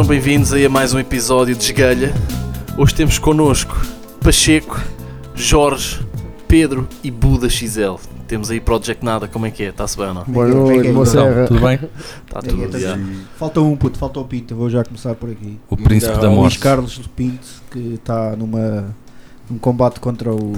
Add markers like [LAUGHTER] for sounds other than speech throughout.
Sejam bem-vindos aí a mais um episódio de Esgalha. Hoje temos connosco Pacheco, Jorge, Pedro e Buda XL. Temos aí Project Nada, como é que é? Está-se bem ou não? Boa que noite, é? Mocerra. Tudo bem? Está tudo, é, já. Falta um, puto, falta o Pinto. Vou já começar por aqui. O príncipe da Luís morte. Carlos Pinto, que está numa num combate contra o.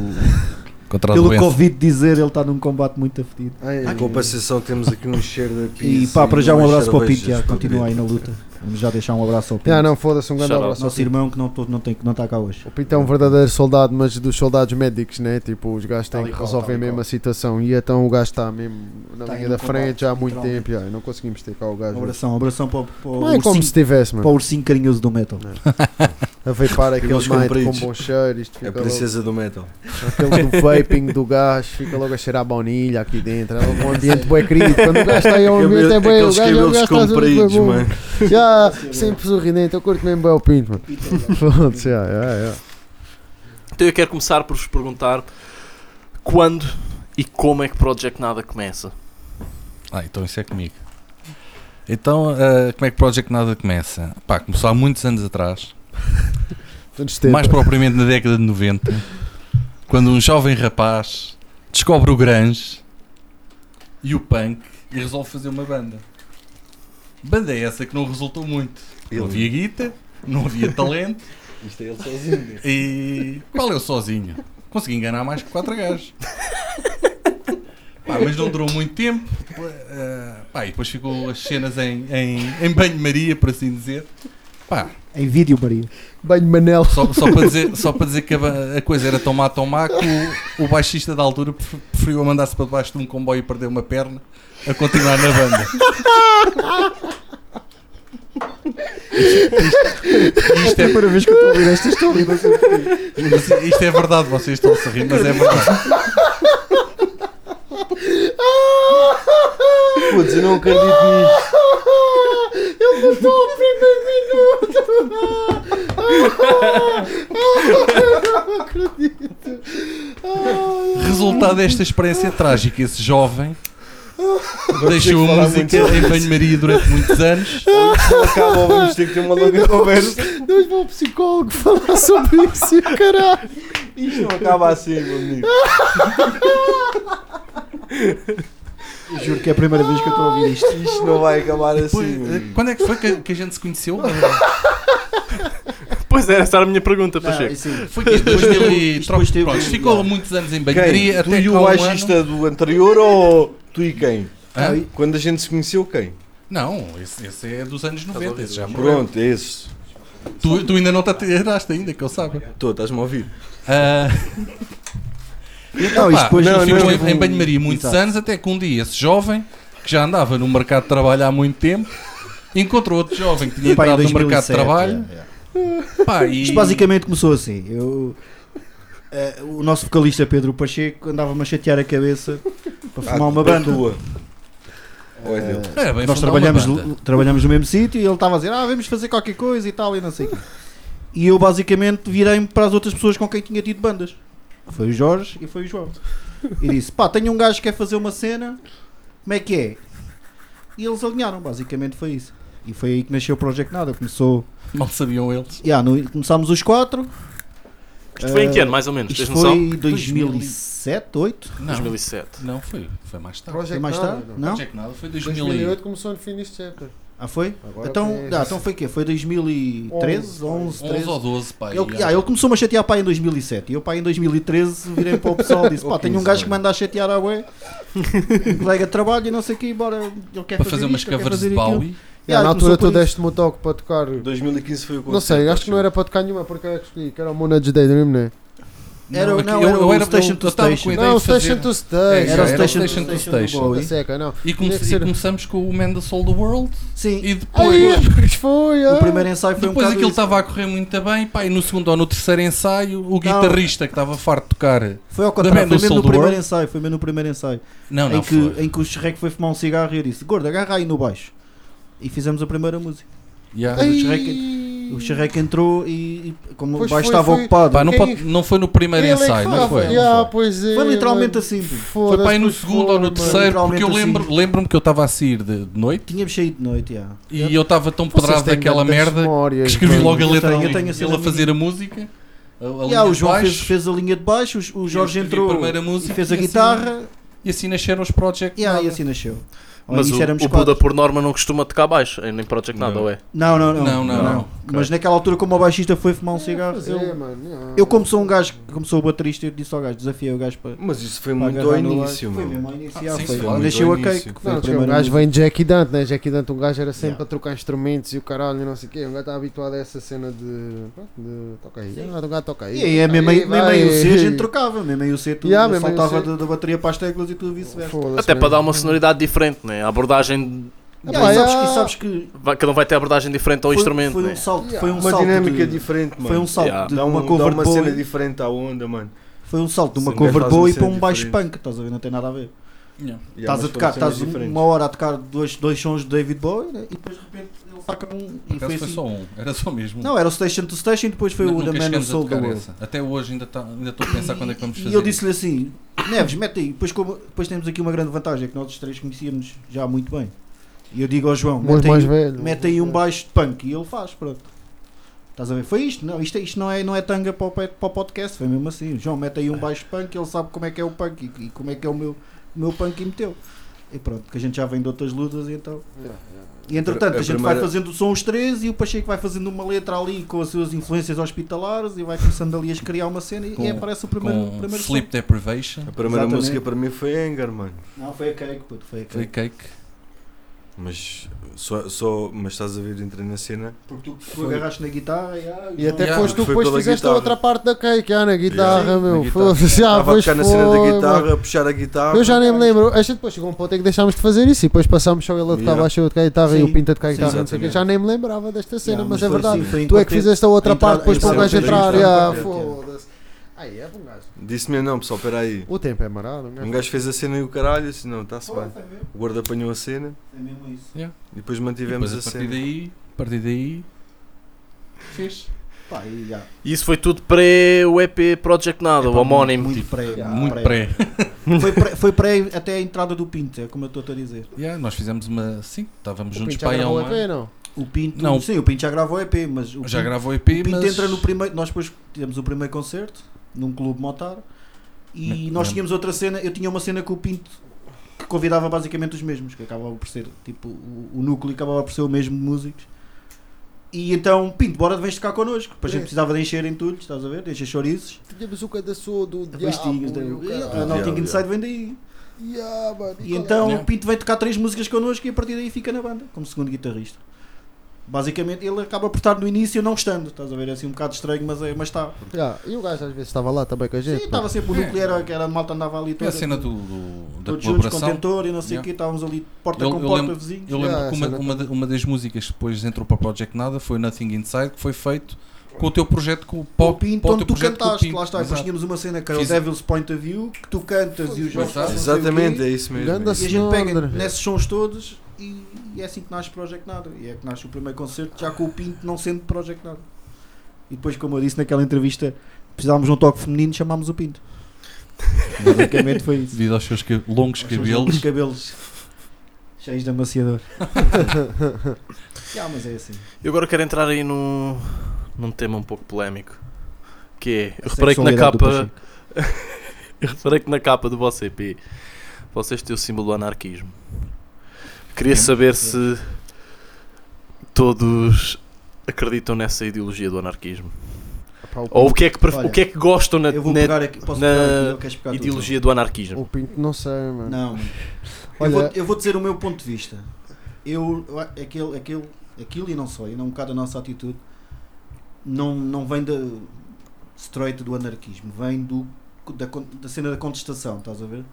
Contra a Pelo doença. Covid dizer, ele está num combate muito afetido. Em compensação temos aqui um cheiro E pizza pá, para já um abraço para o Pinto, já continua aí na luta. Vamos já deixar um abraço ao Pinto. Ah, não, foda-se, um grande Shout out. abraço. ao Nosso irmão que não, tô- não, tem, que não está cá hoje. O Pinto é um verdadeiro soldado, mas dos soldados médicos, né? Tipo, os gajos têm Tal e que qual, resolver mesmo a situação. E então o gajo está mesmo na aí linha da frente já há muito tempo. Já, não conseguimos ter cá o Um gajo. abração, um abração para, o- para, o Não é como se tivesse, para o mano. ursinho carinhoso do metal. [LAUGHS] A vapar aquele Aqueles night com bom cheiro. Isto É fica a logo, princesa do metal. aquele do vaping do gás, fica logo a cheirar a baunilha aqui dentro. É um ambiente bem querido. Quando o gajo está aí, o ambiente é bem. O Aqueles cabelos bem compridos, mano. [LAUGHS] Já, sempre sorridente. Eu curto mesmo bem o Pinto, mano. Foda-se, já, já, já. Então eu quero começar por vos perguntar quando e como é que Project Nada começa? Ah, então isso é comigo. Então, ah, como é que Project Nada começa? Pá, começou há muitos anos atrás, Anos 70. Mais propriamente na década de 90, quando um jovem rapaz descobre o grunge e o punk e resolve fazer uma banda. Banda é essa que não resultou muito. Não havia guita, não havia talento [LAUGHS] Isto é ele sozinho. e qual é o sozinho? Consegui enganar mais que quatro gajos. Pá, mas não durou muito tempo. eh, pá, e depois ficou as cenas em, em, em banho-maria, por assim dizer. Pá, Em vídeo, Maria. Banho Manel. só, só, para dizer, só para dizer que a, a coisa era tomar tomar que o, o baixista da altura pref- preferiu a mandar-se para debaixo de um comboio e perder uma perna a continuar na banda. Isto É a primeira vez que eu estou a ouvir esta história. isto é verdade, vocês estão a se rir, mas é verdade. Putz, eu não acredito nisto. Ele matou o primeiro minuto. Não acredito. Resultado desta experiência trágica, esse jovem deixou a música em banho-maria durante muitos anos. Ou isto não acaba ou vamos ter que ter uma longa conversa. Deus vou ao psicólogo falar sobre isso, caralho. Isto não acaba assim, meu amigo. [LAUGHS] Juro que é a primeira vez que eu estou a ouvir isto. [LAUGHS] Isto não vai acabar assim. Amigo. quando é que foi que, que a gente se conheceu? [LAUGHS] Pois era, essa era a minha pergunta, Não, Pacheco. isso- Foi que 2000 e Isto depois teve- Pronto, ficou muitos anos em Quem? banho-maria Tu até e o um ano... baixista do anterior ou tu e quem? Hã? Quando a gente se conheceu, quem? Não, esse, esse é dos anos 90, esse já morreu. Pronto, é esse. Tu, tu ainda não te atiraste ainda, que eu saiba. Estou, estás-me a ouvir? Ah, Não, isto depois não, ficou não, em, não. em banho-maria muitos Exato. anos, até que um dia esse jovem, que já andava no mercado de trabalho há muito tempo, encontrou outro jovem que tinha Pá, entrado no mercado de 2007, trabalho. é, é. Pá, e... Isto basicamente começou assim. Eu, eh, o nosso vocalista Pedro Pacheco andava-me a chatear a cabeça para formar uma Ah, banda. tua. Ou é bem Nós trabalhamos, trabalhamos no mesmo sítio e ele estava a dizer: Ah, vamos fazer qualquer coisa e tal, e não sei. E eu basicamente virei-me para as outras pessoas com quem tinha tido bandas. Foi o Jorge e foi o João. E disse: Pá, tenho um gajo que quer fazer uma cena, como é que é? E eles alinharam, basicamente foi isso. E foi aí que nasceu o Project Nada. Começou. Mal sabiam eles. Yeah, no- começámos os quatro. Isto foi em que Eh, ano, mais ou menos? Isto foi 2007, 2008? Não, 2007. não foi, foi mais tarde. Foi mais tarde? Não? Project Nada foi 2000 e- 2008 começou no fim deste chapter. Ah, foi? Agora Então, foi- ah, então foi o quê? Foi 2013? 11, 11 13? ou 12, pá. Ele, e- ah, ele começou-me a chatear pá em 2007 e eu pá em 2013 virei para o pessoal e disse [LAUGHS] pá, tenho um 15, gajo que manda a chatear a ué um [LAUGHS] colega de trabalho e não sei o que, bora, ele quer para fazer umas ele quer covers de fazer. Bowie. Yeah, na começou altura tu deste-me o toque para tocar. 2015 foi o Não sei, acho que não era para tocar nenhuma, porque eu que escolhi, que era o Monage Daydream, não é? Era, aqui- não, eu- era eu o era- Station eu- to Station. Não, fazer- Station to É, Station. Era o era o Station, Station to Station. Bowie. Da seca, não. E, come- e começamos com o Man the Soul the World Sim, e depois, Ai, foi, o ah. primeiro ensaio foi um depois aquilo estava a correr muito bem. Pá, e no segundo ou no terceiro ensaio, o guitarrista que estava farto de tocar. Foi ao contrário, foi do mesmo no primeiro ensaio, foi mesmo no primeiro ensaio. Não, não em, que, foi. em que o Shrek foi fumar um cigarro e eu disse, gordo, agarra aí no baixo. E fizemos a primeira música. Yeah. Ai. Ai. O Charreco entrou e, e como Pois o baixo foi, estava foi. ocupado. Pá, não, pode- não foi no primeiro Ele é ensaio, não foi? yeah, Não foi. pois é, Foi literalmente assim. pô. Foi para aí no segundo ou no terceiro, porque eu Literalmente lembro- assim. lembro-me que eu estava a sair de, de noite Tínhamos saído de noite, já. e eu estava tão pedrado daquela merda que escrevi logo a letra Ele a fazer a música, a, a Yeah, o João fez, fez a linha de baixo, o- o Jorge entrou a primeira e música fez a e assim- guitarra e assim nasceram os Project yeah, e assim nasceu. Ao Mas o, o. Buda, por norma, não costuma tocar baixo, nem Project nada, ou é? Não, não, não. Não, não, não. Mas naquela altura, como o baixista foi fumar um cigarro, Fazer, eu, eu como sou um gajo, como sou o baterista, eu disse ao gajo, desafiei o gajo para. Mas isso foi muito ao no início. Foi mesmo ao início, Ah, ao a cake. primeira gajo vem de Jackie Dante, né? Jackie Dante, um gajo era sempre Yeah. a trocar instrumentos e o caralho, e não sei o quê. Um gajo está habituado a essa cena de. pronto, de toca aí. Um gajo toca aí. E aí é mesmo aí, o C a gente trocava, mesmo aí o C tu Yeah, mesmo aí o saltava da, bateria para as teclas e tudo vice-versa. Até para mesmo. dar uma sonoridade diferente, né? A abordagem. Ah, Yeah, e sabes, yeah. que, sabes que vai- cada um vai ter abordagem diferente ao foi, instrumento, foi né? um salto, Yeah. foi um Uma salto dinâmica de, diferente, mano. foi um salto Yeah. de Dá, um, uma dá cover uma boy, cena diferente à onda, mano. foi um salto de uma Sim, cover uma boy cena para um baixo punk, estás a ver, não tem nada a ver. Yeah. Yeah, Estás a tocar, estás uma hora a tocar dois, dois sons de David Bowie né? e depois de repente saca um e foi assim. só um, era só mesmo. Não, era o Station to Station e depois foi Nu- o The Man of Soul da World. Até hoje ainda tá- ainda estou a pensar quando é que vamos fazer. E eu disse-lhe assim: Neves, mete aí. Depois, como, depois temos aqui uma grande vantagem: é que nós os três conhecíamos já muito bem. E eu digo ao João: mete aí, velho. mete aí um baixo de punk. E ele faz, pronto. Estás a ver? Foi isto, não, isto, isto não, é, não é tanga para o, para o podcast, foi mesmo assim. O João mete aí um baixo de punk, ele sabe como é que é o punk e, e como é que é o meu, o meu punk e meteu. E pronto, que a gente já vem de outras lutas e então. E entretanto, A a gente vai primeira- fazendo o som os três e o Pacheco vai fazendo uma letra ali com as suas influências hospitalares e vai começando ali a criar uma cena e, Com- e aparece o primeiro, o com primeiro som. Sleep Deprivation, A primeira Exatamente. música para mim foi Anger, mano. Não, foi a Cake, puto, foi a foi Cake. Cake. Mas, só, só, mas estás a ver, entrei na cena. Porque tu, tu agarraste na guitarra e, ah, E até Yeah, foste tu depois fizeste a outra parte da cake, ah, na guitarra, Yeah, meu. Foda-se, já, Estava a pois tocar na cena da foi, guitarra, mano. a puxar a guitarra. Eu já nem me lembro. A gente depois chegou a um ponto em que deixámos de fazer isso e depois passámos só ele a tocar Yeah. baixo eu a tocar guitarra e Sim. o Pinta a tocar Sim, guitarra. não sei exatamente. Já nem me lembrava desta cena, Yeah, mas é verdade. assim, foi em Tu é que fizeste a outra A parte depois a para o gajo entrar. Yeah, Foda-se. Aí é um gajo. Disse-me não, pessoal, espera aí. O tempo é marado. um gajo- Um gajo fez a cena e o caralho, assim, não, está-se bem. foi mesmo, O guarda apanhou a cena foi mesmo isso. e depois E mantivemos depois, a, a partir cena. daí, a partir daí, fiz. Pá, e já. Isso foi tudo pré o EP Project Nada, o homónimo. Muito tipo. pré. Yeah, Muito pré. [LAUGHS] Foi pré, foi pré até a entrada do Pinto, é como eu estou a dizer. Yeah, nós fizemos uma. Sim, estávamos O juntos já para aí há um ano. não? O Pinto, Não. sim, o Pinto já gravou EP, mas o Já Pinto, gravou EP, o Pinto mas. entra no primeiro. Nós depois tivemos o primeiro concerto num clube motar e Me- nós tínhamos outra cena. Eu tinha uma cena com o Pinto que convidava basicamente os mesmos, que acabava por ser tipo o, o núcleo acabava por ser o mesmo de músicos. E então, Pinto, bora vens tocar connosco. Depois a gente É. precisava de encher em tudo, estás a ver? De encher chouriços. Tínhamos o cadastro do o A Yeah, Inside vem daí. Yeah, mano, E é? então o Pinto vem tocar três músicas connosco e a partir daí fica na banda, como segundo guitarrista. Basicamente ele acaba por estar no início não estando, estás a ver? É assim um bocado estranho, mas é- mas está. Yeah, E o gajo às vezes estava lá também com a gente. Sim, estava sempre o É. núcleo, era, que era a malta andava ali É toda. a cena do, do- da todos juntos, colaboração. contentor e não sei o Yeah. quê, estávamos ali porta Eu- com porta, lembro- vizinhos. Eu lembro Yeah, que uma, essa uma, da- uma das músicas que depois entrou para o Project Nada foi Nothing Inside, que foi feito com o teu projeto com o Com o Pop. Pinto, onde teu tu cantaste, lá está. Depois tínhamos uma cena que era Fiz- o Devil's Point of View, que tu cantas e os jogos Exato. Exatamente, é isso mesmo. Ganda é isso. E a gente pega Senhora. nesses sons todos e, e é assim que nasce o Project Nada. E é que nasce o primeiro concerto, já com o Pinto não sendo Project Nada. E depois, como eu disse naquela entrevista, precisávamos de um toque feminino, chamámos o Pinto. [LAUGHS] Basicamente foi isso. Devido aos seus longos Os cabelos. cabelos cheios de amaciador. [LAUGHS] yeah, mas é assim. Eu agora quero entrar aí num, num tema um pouco polémico. Que é, eu reparei que na capa. [LAUGHS] Eu reparei que na capa do vosso EP vocês têm o símbolo do anarquismo. Queria Sim. saber se todos acreditam nessa ideologia do anarquismo. Pá, Ou o que é que, pref- Olha, o que, é que gostam na, Eu vou na pegar aqui. Posso na pegar aqui? ou queres pegar tu? ideologia do anarquismo? O Pinto não sei, mano. Não, mano. Olha- [LAUGHS] eu, vou, eu vou dizer o meu ponto de vista. Eu, eu- aquele, aquele, aquilo e não só, e não um bocado a nossa atitude, não, não vem da straight do anarquismo, vem do, da, con- da cena da contestação, estás a ver?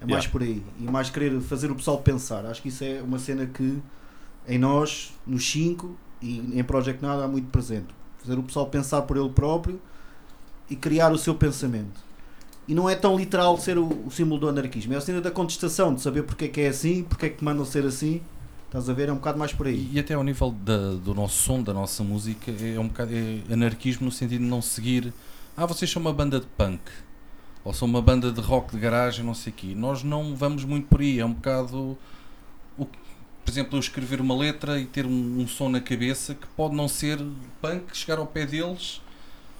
É mais Yeah. por aí. E mais querer fazer o pessoal pensar. Acho que isso é uma cena que em nós, nos 5 e em Project Nada há muito presente. Fazer o pessoal pensar por ele próprio e criar o seu pensamento. E não é tão literal ser o, o símbolo do anarquismo, é a cena da contestação, de saber porque é que é assim, porque é que mandam ser assim. Estás a ver? É um bocado mais por aí. E até ao nível da- do nosso som, da nossa música, é um bocado é anarquismo no sentido de não seguir. Ah, vocês são uma banda de punk. Ou são uma banda de rock de garagem, não sei o quê. Nós não vamos muito por aí. É um bocado. O, por exemplo, eu escrever uma letra e ter um, um som na cabeça que pode não ser punk, chegar ao pé deles.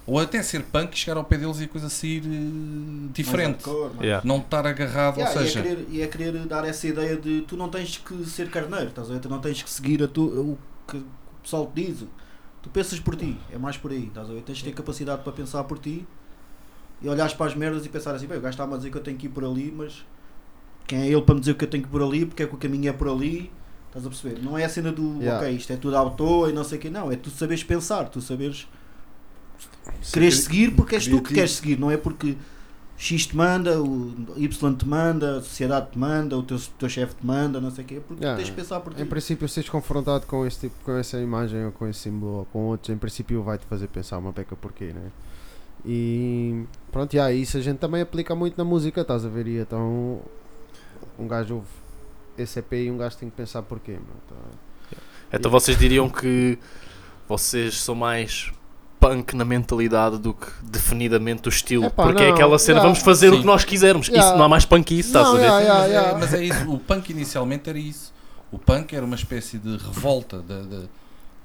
Ou até ser punk e chegar ao pé deles e a coisa sair eh, diferente. Hardcore, mais- Yeah. Não estar agarrado, Yeah, ou e, é seja. querer, e é querer dar essa ideia de tu não tens que ser carneiro, estás a ver? Tu não tens que seguir a tu, o que o pessoal te diz. Tu pensas por ti, é mais por aí, estás a ver? Tens de ter capacidade para pensar por ti e olhares para as merdas e pensar assim, bem, o gajo está-me a dizer que eu tenho que ir por ali, mas quem é ele para me dizer que eu tenho que ir por ali, porque é que o caminho é por ali, estás a perceber? Não é a cena do Yeah. ok, isto é tudo à toa e não sei o que, não, é tu saberes pensar, tu saberes quereres seguir porque és tu que queres seguir, não é porque X te manda, o Y te manda, a sociedade te manda, o teu, teu chefe te manda, não sei o quê, porque Yeah. tens de pensar por ti. Em princípio, seres confrontado com, esse tipo, com essa imagem ou com esse símbolo ou com outros, em princípio vai-te fazer pensar uma beca porquê, né? E pronto, yeah, isso a gente também aplica muito na música, estás a ver? E então um gajo ouve esse EP e um gajo tem que pensar porquê, meu, tá? Então vocês diriam que vocês são mais punk na mentalidade do que definidamente o estilo. Epá, porque é não, aquela cena, yeah. vamos fazer o Sim. que nós quisermos. Yeah. Isso não há mais punk que isso, estás Não, a ver? yeah, yeah, mas. É, mas é isso, o punk inicialmente era isso. O punk era uma espécie de revolta da- da-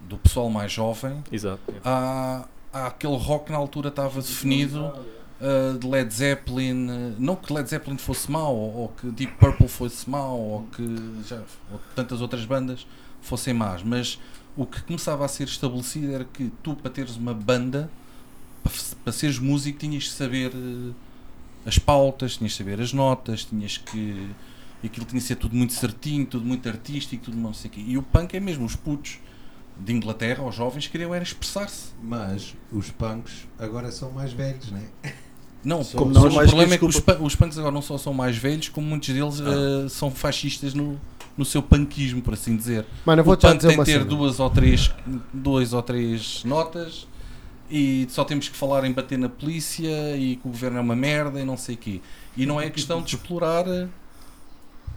do pessoal mais jovem. Exato. Há aquele rock na altura estava definido uh, de Led Zeppelin. uh, não que Led Zeppelin fosse mau, ou, que Deep Purple fosse mau, ou que já, ou tantas outras bandas fossem más, mas o que começava a ser estabelecido era que tu, para teres uma banda, para, para seres músico, tinhas que saber uh, as pautas, tinhas que saber as notas, tinhas que. Aquilo tinha que ser tudo muito certinho, tudo muito artístico, tudo não sei o quê. E o punk é mesmo, os putos de Inglaterra, os jovens, queriam era expressar-se. Mas os punks agora são mais velhos, né? [LAUGHS] Não, São- como são o problema é que que os, punks agora não só são mais velhos, como muitos deles eh, são fascistas no, no seu punkismo, por assim dizer. Mano, eu o vou te já punk dizer tem de ter cena. duas ou três, duas ou três notas e só temos que falar em bater na polícia e que o governo é uma merda e não sei o quê. E não é questão de explorar, de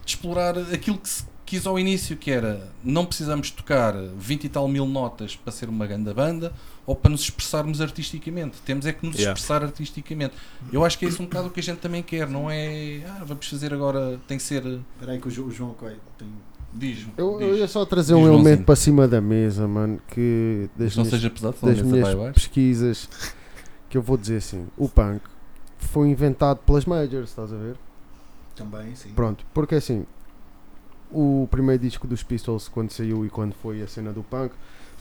explorar aquilo que se quis ao início, que era não precisamos tocar 20 e tal mil notas para ser uma grande banda ou para nos expressarmos artisticamente. Temos é que nos Yeah. expressar artisticamente. Eu acho que é isso um bocado o que a gente também quer, não é ah, vamos fazer agora, tem que ser. Espera aí que o Jo- o João Coelho tem. Diz, Eu, diz. eu ia só trazer um elemento para cima da mesa, mano, que das não minhas, seja pesado, das minhas vai pesquisas que eu vou dizer assim, o punk foi inventado pelas majors, estás a ver? Também, sim. Pronto, porque assim, o primeiro disco dos Pistols, quando saiu e quando foi a cena do punk,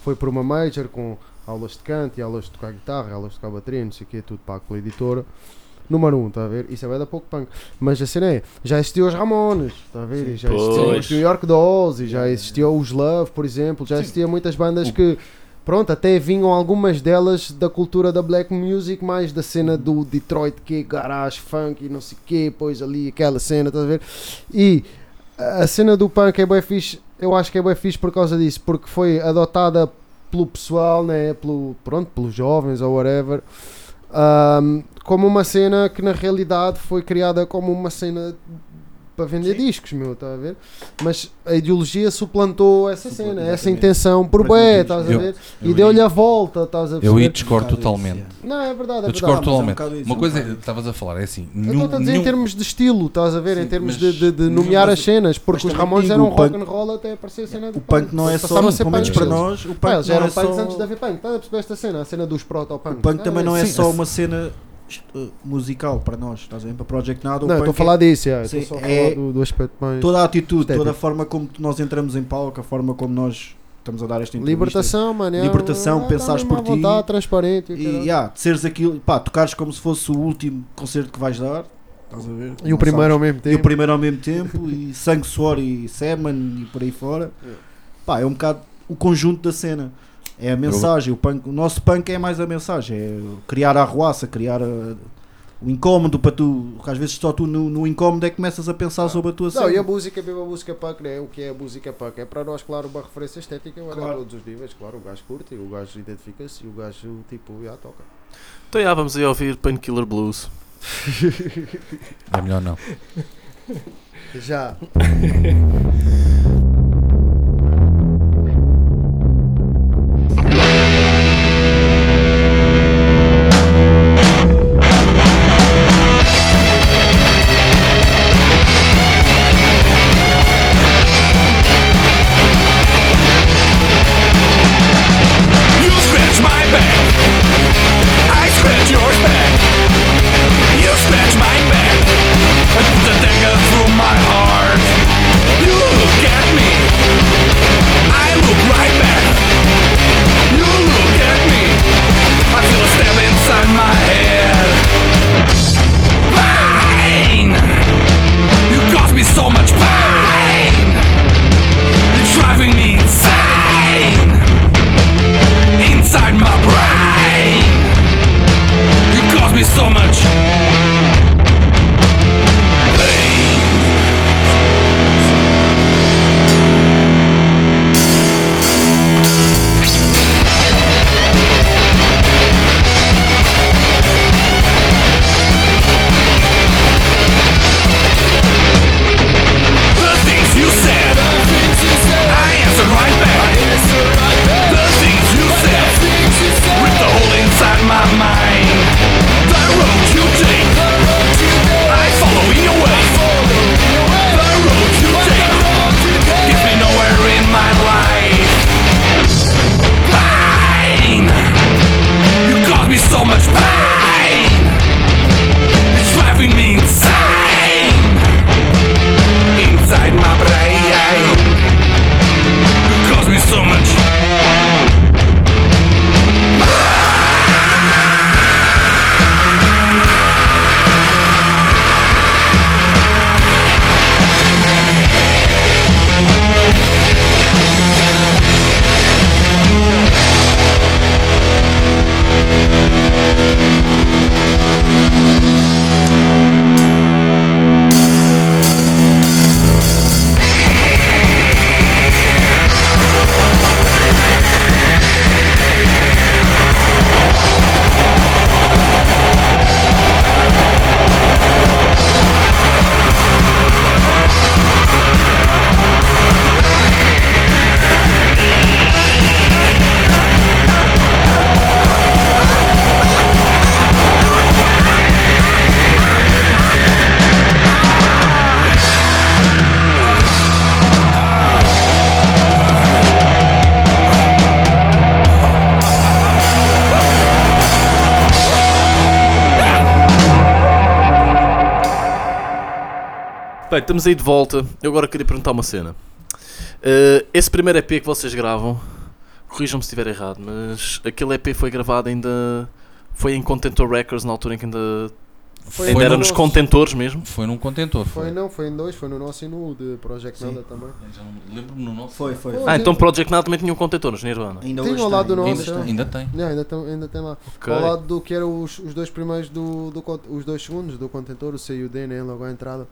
foi por uma major com aulas de canto e aulas de tocar guitarra, aulas de tocar bateria, não sei o que, tudo pago pela editora. Número 1, um, está a ver? Isso é bem da pouco punk. Mas a cena é, já existiam os Ramones, está a ver? E já existiam Pois. os New York Dolls, e já existiam os Love, por exemplo, já Sim. existiam muitas bandas que, pronto, até vinham algumas delas da cultura da black music, mais da cena do Detroit, que é garage, funk e não sei o que, pois ali aquela cena, estás a ver? E a cena do punk é bem fixe, eu acho que é bem fixe por causa disso, porque foi adotada pelo pessoal, né? Pelo, pronto, pelos jovens ou whatever, ahm, como uma cena que na realidade foi criada como uma cena para vender discos, meu, está a ver? Mas a ideologia suplantou essa Supla- cena, essa exatamente. intenção por bué, estás a Eu- ver? eu E deu-lhe aí- a volta, estás a Eu perceber? aí discordo totalmente. isso, Não, é verdade, é Eu discordo mas é um totalmente. isso, Uma um coisa, estavas a falar, é assim. Eu estou a dizer em termos de estilo, estás a ver? em Sim, termos mas- de, de, de nomear mas- as cenas, porque os Ramones eram punk- rock and roll até aparecer a cena do O punk não é só, pelo menos punks para eles. nós, o punk não eram é punks antes de haver punk, estás a perceber esta cena? A cena dos proto-punks. O punk também não é sim, só sim. uma cena uh, musical para nós, estás a ver? Para Project Nada, Não, estou a falar disso, já, eu Sim, só a é- falar do, do aspecto mais. toda a atitude, toda a forma como nós entramos em palco, a forma como nós estamos a dar esta entrevista. Libertação, mano. é, Libertação, ah, pensares por ti. vontade, transparente. E, E yeah, de seres aquilo, pá, tocares como se fosse o último concerto que vais dar, estás a ver? E o primeiro ao sabes. mesmo E tempo. o primeiro ao mesmo tempo, e sangue, suor e semen e por aí fora. [LAUGHS] Pá, é um bocado o conjunto da cena. É a mensagem, o, punk, o nosso punk é mais a mensagem, é criar a arruaça, criar a- o incómodo para tu, porque às vezes só tu no, no incómodo é que começas a pensar sobre a tua Não, e cena. a música, mesmo a música punk, né? O que é a música punk? É para nós, claro, uma referência estética, mas Claro. a todos os níveis, claro. O gajo curte, o gajo identifica-se e o gajo, tipo, já toca. Então já vamos aí ouvir Painkiller Blues. É melhor não. Já. [LAUGHS] Bem, estamos aí de volta. Eu agora queria perguntar uma cena. Eh, esse primeiro EP que vocês gravam, corrijam-me se estiver errado, mas aquele EP foi gravado ainda. Foi em Contentor Records na altura em que ainda. Foi ainda no era nos nosso. contentores mesmo. Foi num contentor. Foi não, foi em dois, foi no nosso e no de Project Sim. Nada também. Já não- Lembro-me no nosso. Foi, foi. Ah, então Project Nada também tinha um contentor nos Nirvana. Ainda Tem hoje ao lado do tem, nosso, ainda é. tem. Ainda tem. Não, ainda, tem, ainda tem lá. Ok. Ao lado do que eram os, os dois primeiros do, do os dois segundos do contentor, o C e o D, né, logo à entrada.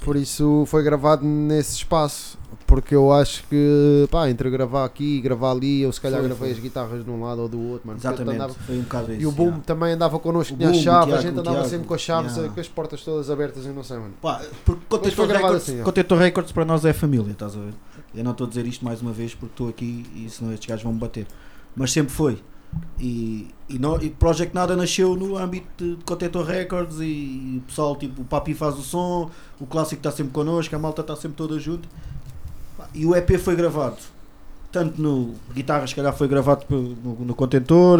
Por isso foi gravado nesse espaço, porque eu acho que, pá, entre gravar aqui e gravar ali, eu se calhar Foi, gravei foi. as guitarras de um lado ou do outro, mano. Exatamente, andava- foi um bocado isso. E o Boom yeah. também andava connosco, O tinha a Boom, chave, a gente andava Tiago, sempre com as chaves, yeah. com as portas todas abertas e não sei, mano. Pá, porque gravado Records, assim, ó. Contentor Records para nós é família, estás a ver? Eu não estou a dizer isto mais uma vez porque estou aqui e senão estes gajos vão me bater. Mas sempre foi. E, e, no- e Project Nada nasceu no âmbito de Contentor Records e, o pessoal, tipo, o Papi faz o som, o clássico está sempre connosco, a malta está sempre toda junto. E o EP foi gravado. Tanto no guitarra, se calhar foi gravado no, no Contentor,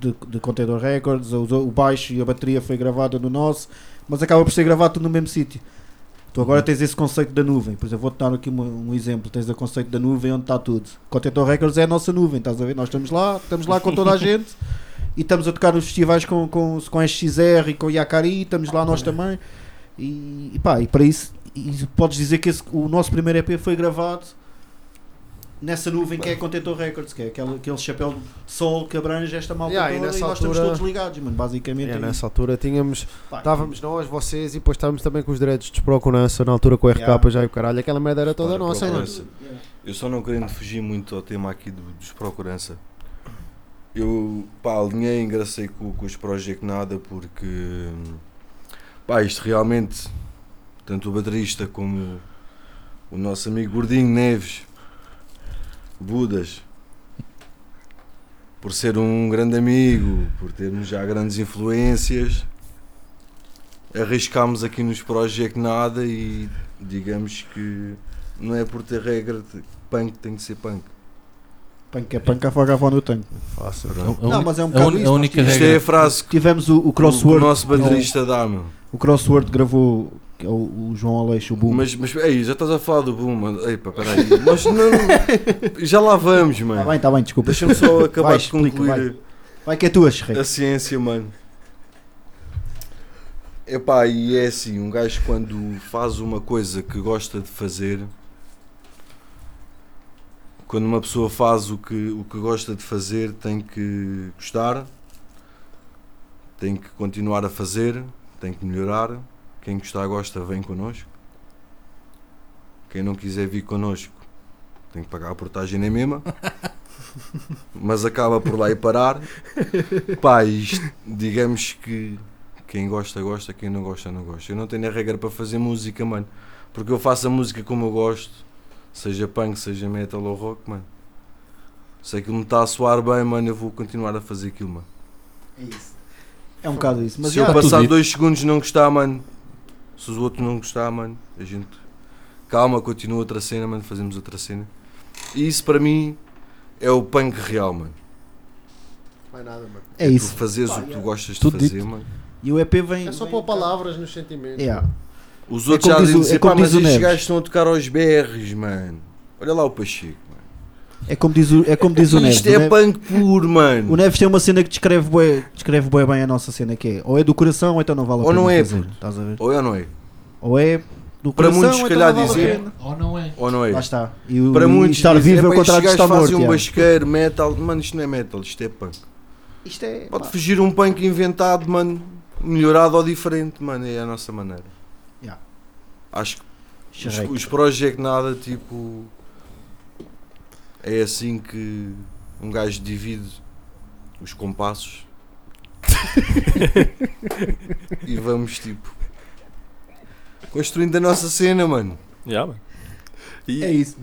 de, de Contentor Records, o, o baixo e a bateria foi gravada no nosso, mas acaba por ser gravado no mesmo sítio. Tu agora tens esse conceito da nuvem. Por exemplo, vou-te dar aqui um, um exemplo. Tens o conceito da nuvem onde está tudo. Contentor Records é a nossa nuvem, estás a ver? Nós estamos lá, estamos lá com toda a [LAUGHS] gente e estamos a tocar nos festivais com, com, com a XR e com o Yakari, estamos lá nós também. E, e pá, e para isso, e podes dizer que esse- o nosso primeiro EP foi gravado nessa nuvem que é a Contentor Records, que é aquele, aquele chapéu de sol que abrange esta malta Yeah, e toda e, nessa nós estamos altura- todos ligados, mano, basicamente. É, é nessa altura tínhamos, Pá, estávamos nós, vocês e depois estávamos também com os direitos de procurança na altura com o RK Yeah. já e o caralho, aquela merda era toda Olha, nossa, mano. procurança. Eu só não querendo fugir muito ao tema aqui do- dos procurança. Eu pá, alinhei, engracei com, com os Project Nada porque pá, isto realmente, tanto o baterista como o nosso amigo Gordinho Neves, Budas, por ser um grande amigo, por termos já grandes influências, arriscámos aqui nos Project Nada e digamos que não é por ter regra de punk tem que ser punk. Punk é punk, afoga a no tanque. Fácil. A- a Não, mas é um a bocado a nós única tivemos- Isto é regra. a frase que Tivemos o, o o, o Crossword. nosso baterista dá, meu. O Crossword gravou que é o, o João Aleixo, o Boom. Mas, mas ei, já estás a falar do boom, mano. Ei, pá, peraí. Nós não. [LAUGHS] Já lá vamos, Está mano. Tá bem, está bem, desculpa. Deixa-me só [LAUGHS] acabar Vai, de explica, concluir Vai que é tua, Shrek. a ciência, mano. Epá, e é assim, um gajo quando faz uma coisa que gosta de fazer, quando uma pessoa faz o que, o que gosta de fazer, tem que gostar, tem que continuar a fazer, tem que melhorar. Quem gostar, gosta, vem connosco. Quem não quiser vir connosco, tem que pagar a portagem na mesma. [LAUGHS] Mas acaba por lá e parar. Pá, isto, digamos que quem gosta, gosta, quem não gosta, não gosta. Eu não tenho a regra para fazer música, mano. Porque eu faço a música como eu gosto, seja punk, seja metal ou rock, mano. Se aquilo me está a soar bem, mano, eu vou continuar a fazer aquilo, mano. É isso. É um bocado isso. Mas se eu já, tudo passar dois segundos e não gostar, mano, se os outros não gostar, mano, a gente calma, continua outra cena, mano, fazemos outra cena. E isso para mim é o punk real, mano. Mais nada, mano. é Tu isso. fazeres Pá, o que tu é. gostas de Tudo fazer, dito. mano. E o EP vem. É só pôr palavras nos sentimentos. É. Os É outros como já diz o- dizem, é como pá, mas diz estes gajos estão a tocar aos BRs, mano. Olha lá o Pacheco. É como diz o, é como diz o Neves. Isto é Neves- punk puro, mano. O Neves tem uma cena que descreve bué, descreve bué bem a nossa cena, que é ou é do coração ou então não vale a Ou pena não é, fazer. Estás a ver? Ou é ou não é? Ou é do Para coração muitos, ou se então calhar, não vale dizer-. Ou não é? Ou não é? Lá está. E, o, Para e muitos estar dizem, vivo é "Epá, o contrário de estes estar gajos morto. fazem um já." basqueiro, metal. Mano, isto não é metal, isto é punk. Isto é. Pode pá, fugir um punk inventado, mano, melhorado ou diferente, mano, é a nossa maneira. Yeah. Acho que os, os Project Nada, tipo, é assim que um gajo divide os compassos [LAUGHS] e vamos, tipo, construindo a nossa cena, mano. Yeah, mano. E É isso.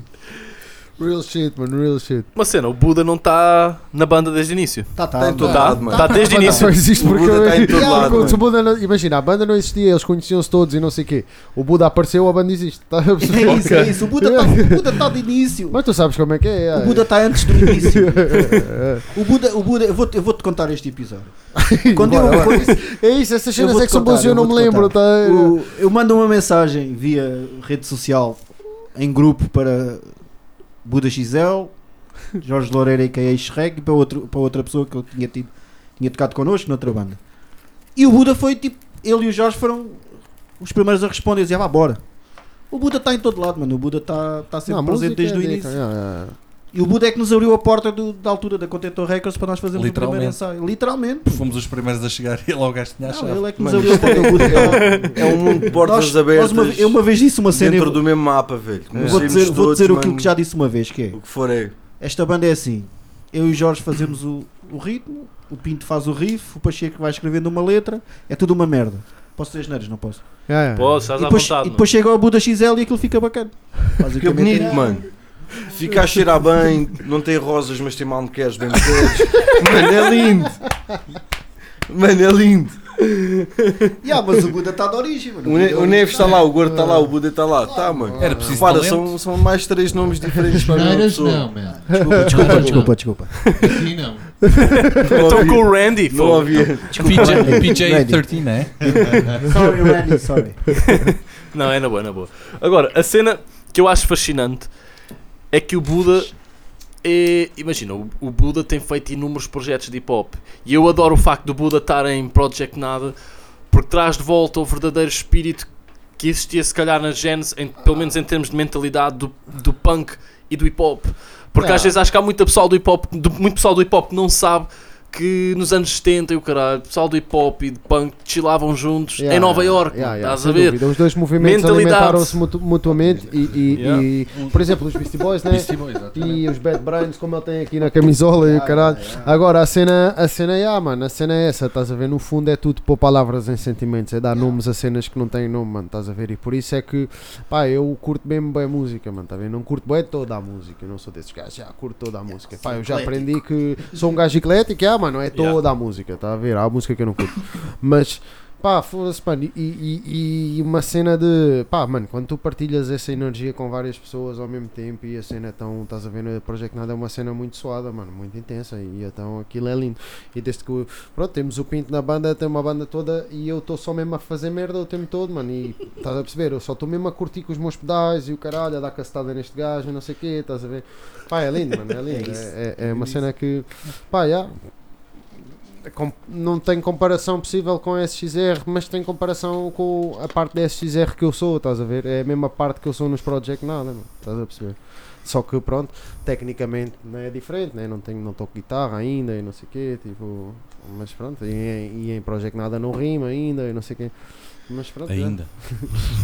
Real shit, mano, real shit. uma cena, o Buda não está na banda desde o início. Tá, tá. Está em todo Tá, lado, mano. tá desde o início. só existe O porque Buda tá em todo Yeah, lado, porque se o mano. Buda não- imagina, a banda não existia, eles conheciam-se todos e não sei o quê. O Buda apareceu, a banda existe. Tá? [LAUGHS] É isso, é isso. O Buda está o Buda tá de início. Mas tu sabes como é que é. O Buda está antes do início. [LAUGHS] O Buda, o Buda eu vou-te eu vou -te contar este episódio. [LAUGHS] Quando eu, É isso, essas cenas é que são boas e eu não me lembro. Tá? o- eu mando uma mensagem via rede social em grupo para Buda XL, Jorge Loureira e K.A. Shrek e para, outro, para outra pessoa que eu tinha, tido, tinha tocado connosco noutra banda. E o Buda foi tipo, ele e o Jorge foram os primeiros a responder, dizia, vá, bora. O Buda está em todo lado, mano. O Buda está tá sempre Não, presente desde é o início. yeah, yeah. E o Buda é que nos abriu a porta do- da altura da Contentor Records para nós fazermos o primeiro Literalmente. ensaio. Literalmente. Fomos os primeiros a chegar e logo gajo tinha a Não, chave. ele é que nos Mano, abriu a porta. O Buda É um mundo de portas Nós- abertas nós uma- eu uma vez disse uma cena. dentro eu do mesmo mapa, velho. vou Conhecemos dizer, vou todos, dizer aquilo que já disse uma vez: que é O que for é. esta banda é assim. Eu e o Jorge fazemos o, o ritmo, o Pinto faz o riff, o Pacheco vai escrevendo uma letra, é tudo uma merda. Posso dizer geneiros, não posso. Yeah, yeah. Pô, estás e à depois, vontade. e depois chega ao Buda XL e aquilo fica bacana. Basicamente bonito, é- mano. Fica a cheirar bem, não tem rosas, mas tem malmequeres bem queres. Mano, é lindo. Mano, é lindo. Yeah, mas o Buda está de origem. mano. O, ne o Neves está lá, o Gordo está lá, o Buda está lá. Tá, mano. Era preciso Repara, são, são mais três nomes diferentes para pessoa. não, man. Desculpa, desculpa, desculpa, desculpa. Aqui não. Não Estou ouvi. com o Randy. Não havia. desculpa PJ, Randy. PJ13, é? Sorry, Randy, sorry. [LAUGHS] Não, é na boa, é na boa. Agora, a cena que eu acho fascinante é que o Buda é. Imagina, o, Buda tem feito inúmeros projetos de hip hop e eu adoro o facto do Buda estar em Project Nada porque traz de volta o verdadeiro espírito que existia, se calhar, na Genesis, em- pelo menos em termos de mentalidade do, do punk e do hip hop. Porque Ah. às vezes acho que há muito pessoal do hip hop, do- muito pessoal do hip hop que não sabe que nos anos 70 e o caralho, o pessoal do hip hop e de punk chilavam juntos Yeah, em Nova yeah, York, yeah, yeah, estás a ver? dúvida. Os dois movimentos alimentaram-se mutu- mutuamente e, e- Yeah. e, por exemplo, os Beastie Boys, né? Beastie Boys. E os Bad Brains, como ele tem aqui na camisola e o caralho. Agora, a cena, a cena é, ah, mano, a cena é essa, estás a ver? No fundo é tudo pôr palavras em sentimentos, é dar nomes a cenas que não têm nome, mano, estás a ver? E por isso é que, pá, eu curto mesmo bem a música, mano, tá a ver? Não curto bem toda a música, eu não sou desses gajos, já curto toda a música. Pá, eu já aprendi que sou um gajo eclético, ah, mano, não é toda Yeah. a música, tá a ver? Há música que eu não curto. Mas, pá, foda-se, mano, e, e- e uma cena de, pá, mano, quando tu partilhas essa energia com várias pessoas ao mesmo tempo e a cena é tão, estás a ver, no Project Nada é uma cena muito suada, mano, muito intensa e então aquilo é lindo. E desde que, pronto, temos o Pinto na banda, tem uma banda toda e eu estou só mesmo a fazer merda o tempo todo, mano, e estás a perceber, eu só estou mesmo a curtir com os meus pedais e o caralho, a dar castada neste gajo e não sei o quê, estás a ver. Pá, é lindo, mano, é lindo, isso. é, é, é uma cena que, pá, já. É com- não tem comparação possível com a SXR, mas tem comparação com a parte da SXR que eu sou, estás a ver? É a mesma parte que eu sou nos Project Nada, mano, estás a perceber? Só que pronto, tecnicamente não é diferente, né? não, tenho, não toco guitarra ainda e não sei o quê, tipo, mas pronto, e, e em Project Nada não rima ainda e não sei o quê. Mas pronto, já. Ainda.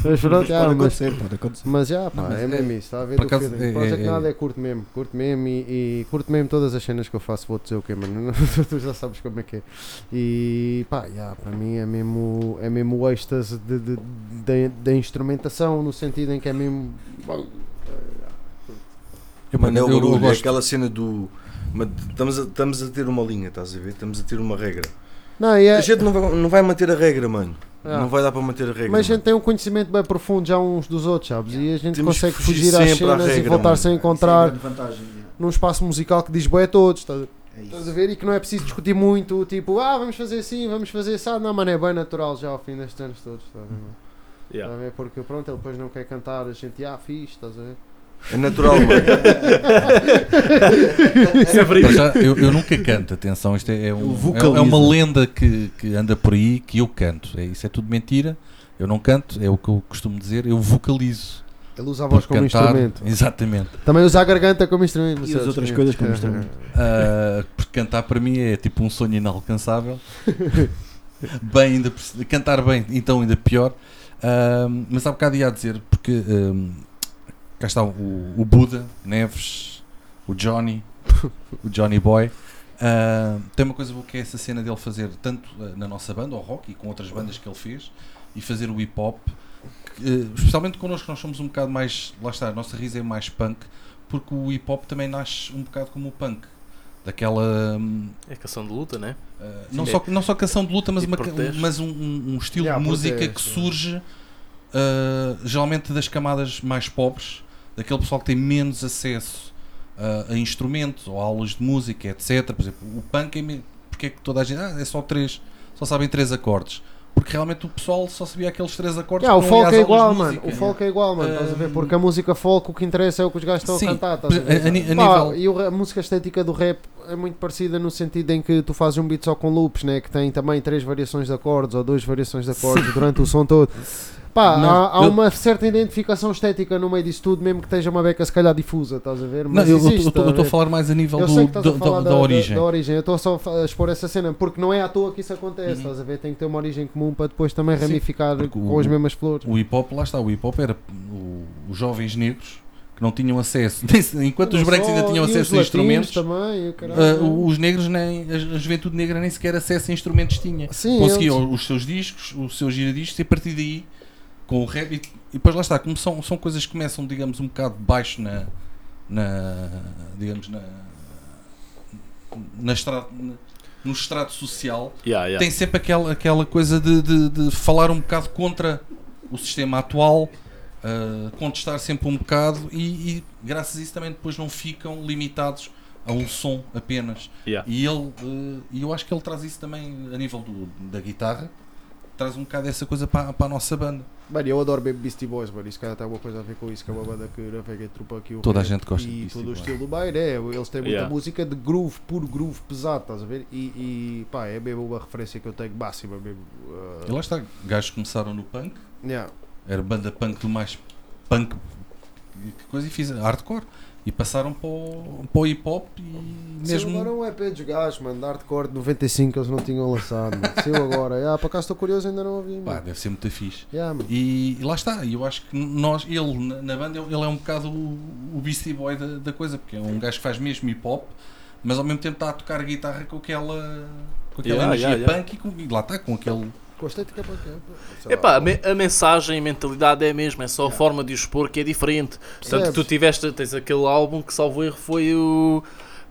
Mas pronto, já, pode mas, acontecer, pode acontecer. mas já, pá, Não, mas é é- mesmo isso, está a ver acaso, é- Project é- Nada é curto mesmo, curto mesmo e, e curto mesmo todas as cenas que eu faço, vou dizer o quê, mano, [LAUGHS] tu já sabes como é que é. E pá, já, para mim é mesmo, é mesmo o êxtase de, de, de- da instrumentação, no sentido em que é mesmo. bom, Eu, Mano, é eu- eu é gosto- aquela cena do. mas Estamos a, estamos a ter uma linha, estás a ver? Estamos a ter uma regra. Não, e é, A gente não vai, não vai manter a regra, mano. Ah. Não vai dar para manter a regra. mas a gente tem um conhecimento bem profundo já uns dos outros, sabes? E a gente Temos consegue fugir fugir às cenas e regra, voltar-se a encontrar vantagem, yeah. num espaço musical que diz boé a todos, estás a- É. Estás a ver? E que não é preciso discutir muito, tipo, ah, vamos fazer assim, vamos fazer assim. Ah, não, mano, é bem natural já ao fim destes anos todos. Estás a ver? Yeah. Estás a ver? Porque pronto, ele depois não quer cantar, a gente, ah, fixe, estás a ver? É natural, [LAUGHS] já, eu, eu nunca canto, atenção, isto é, é um- é- é uma lenda que, que anda por aí que eu canto. É, isso é tudo mentira. Eu não canto, é o que eu costumo dizer, eu vocalizo. Ele usa a voz como cantar- instrumento. Exatamente. Também usa a garganta como instrumento. E as outras coisas como instrumento. [LAUGHS] Ah, porque cantar para mim é tipo um sonho inalcançável. bem, ainda, cantar bem, então ainda pior. Ah, mas há bocado ia a dizer, porque ah, cá está o, o Buda, Neves, o Johnny, [LAUGHS] o Johnny Boy. Ah, tem uma coisa boa que é essa cena dele fazer tanto ah, na nossa banda, o rock, e com outras bandas que ele fez, e fazer o hip hop, que, eh, especialmente connosco, nós somos um bocado mais, lá está, a nossa risa é mais punk, porque o hip hop também nasce um bocado como o punk. Daquela. hum, É canção de luta, né? uh, não, Sim. só, não só canção de luta, mas, uma, mas um, um- estilo Yeah, de música protesto, que surge uh, geralmente das camadas mais pobres, daquele pessoal que tem menos acesso uh, a instrumentos ou a aulas de música, etc. Por exemplo, o punk é porque é que toda a gente. Ah, é só três, só sabem três acordes. Porque realmente o pessoal só sabia aqueles três acordes. Yeah, o folk é aulas igual, mano. O folk é igual, mano. Estás a ver? Um, Porque a música folk, o que interessa é o que os gajos estão Sim, a cantar. Estás a a- ver? a a Pá, nível- E a música estética do rap é muito parecida no sentido em que tu fazes um beat só com loops, né? Que tem também três variações de acordes ou duas variações de acordes durante o som todo. [LAUGHS] Pá, Não, há, há eu- uma certa identificação estética no meio disso tudo, mesmo que esteja uma beca se calhar difusa, estás a ver? Não, Mas eu existe, estou a falar mais a nível Eu do- do- a da, da, da origem. Da, origem. Eu estou só a expor essa cena, porque não é à toa que isso acontece, Uhum. estás a ver? Tem que ter uma origem comum para depois também ramificar com o- as mesmas flores. O hip hop, lá está, o hip hop era o- os jovens negros que não tinham acesso, [LAUGHS] enquanto os Não brancos só, ainda tinham os acesso a instrumentos, também, caralho. ah, os negros, nem, a a juventude negra nem sequer acesso a instrumentos tinha. Sim, Conseguiam eles- os seus discos, os seus giradiscos e a partir daí, com o rap, e, e depois lá está, como são, são coisas que começam, digamos, um bocado baixo na, na digamos, na, na no estrato social, Yeah, yeah. tem sempre aquela, aquela coisa de, de- de falar um bocado contra o sistema atual, uh, contestar sempre um bocado e, e graças a isso também depois não ficam limitados a um som apenas. Yeah. E ele, uh, e eu acho que ele traz isso também a nível do- da guitarra, traz um bocado essa coisa para, para a nossa banda. Mano, eu adoro Baby Beastie Boys, mano. Isso cara tem alguma coisa a ver com isso, que é uma banda que navega trupa aqui Toda a gente gosta E todo o estilo do baile, é. Eles têm muita Yeah. música de groove, puro groove pesado, estás a ver? E, e pá, é mesmo uma referência que eu tenho máxima mesmo. uh, E lá está, gajos começaram no punk, yeah. era banda punk do mais punk que coisa e fiz hardcore e passaram para o, para o hip hop e Mesmo... mesmo agora um EP dos gajos, mano, de hardcore de 95 que eles não tinham lançado. Saiu agora. Ah, por acaso estou curioso, ainda não ouvi. pá, mano. deve ser muito fixe. Yeah. E, e lá está, e eu acho que nós, ele na, na banda, ele é um bocado o, o Beastie Boy da, da coisa, porque é um gajo que faz mesmo hip hop, mas ao mesmo tempo está a tocar guitarra com aquela, com aquela Yeah, energia yeah, yeah. punk E, com, e lá está, com aquele. Estética para quê? Sei Epá, a, me- a mensagem, a mentalidade é a mesma, é só a forma de o expor que é diferente. Portanto, tu tiveste, tens aquele álbum que, salvo erro, foi o.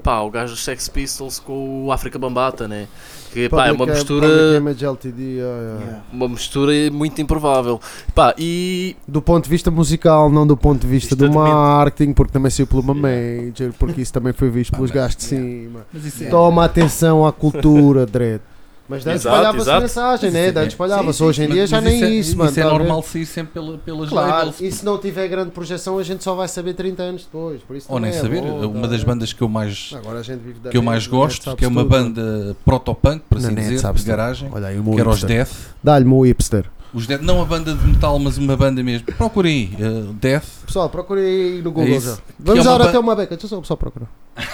Pá, o gajo dos Sex Pistols com o África Bambata, né? Que pá, é uma mistura. LTD, yeah, yeah. Yeah. Uma mistura muito improvável. Pá, e. Do ponto de vista musical, não do ponto de vista do Exatamente. marketing, porque também saiu por uma major, porque isso também foi visto pelos gajos de cima. Isso Toma atenção à cultura, Dredd. Mas de antes espalhava-se mensagem, né? De antes espalhava-se. Sim, Hoje em dia já nem é, isso, mano. Isso é tá a ver? normal sair sempre pela, pelas Claro, labels. e se não tiver grande projeção, a gente só vai saber 30 anos depois. Por isso Ou nem é saber, bom, uma tá das bandas que eu mais, Agora a gente vive da que eu mais gosto, que é uma tudo, mano. banda proto-punk, por assim dizer, de garagem, Olha aí o que era os. Death. Dá-lhe-me o hipster. Os Death, não a banda de metal, mas uma banda mesmo. Procurem aí, uh, Death. Pessoal, procurem aí no Google É isso. já. Vamos é dar até uma beca. Deixa eu só, só procurar. [LAUGHS]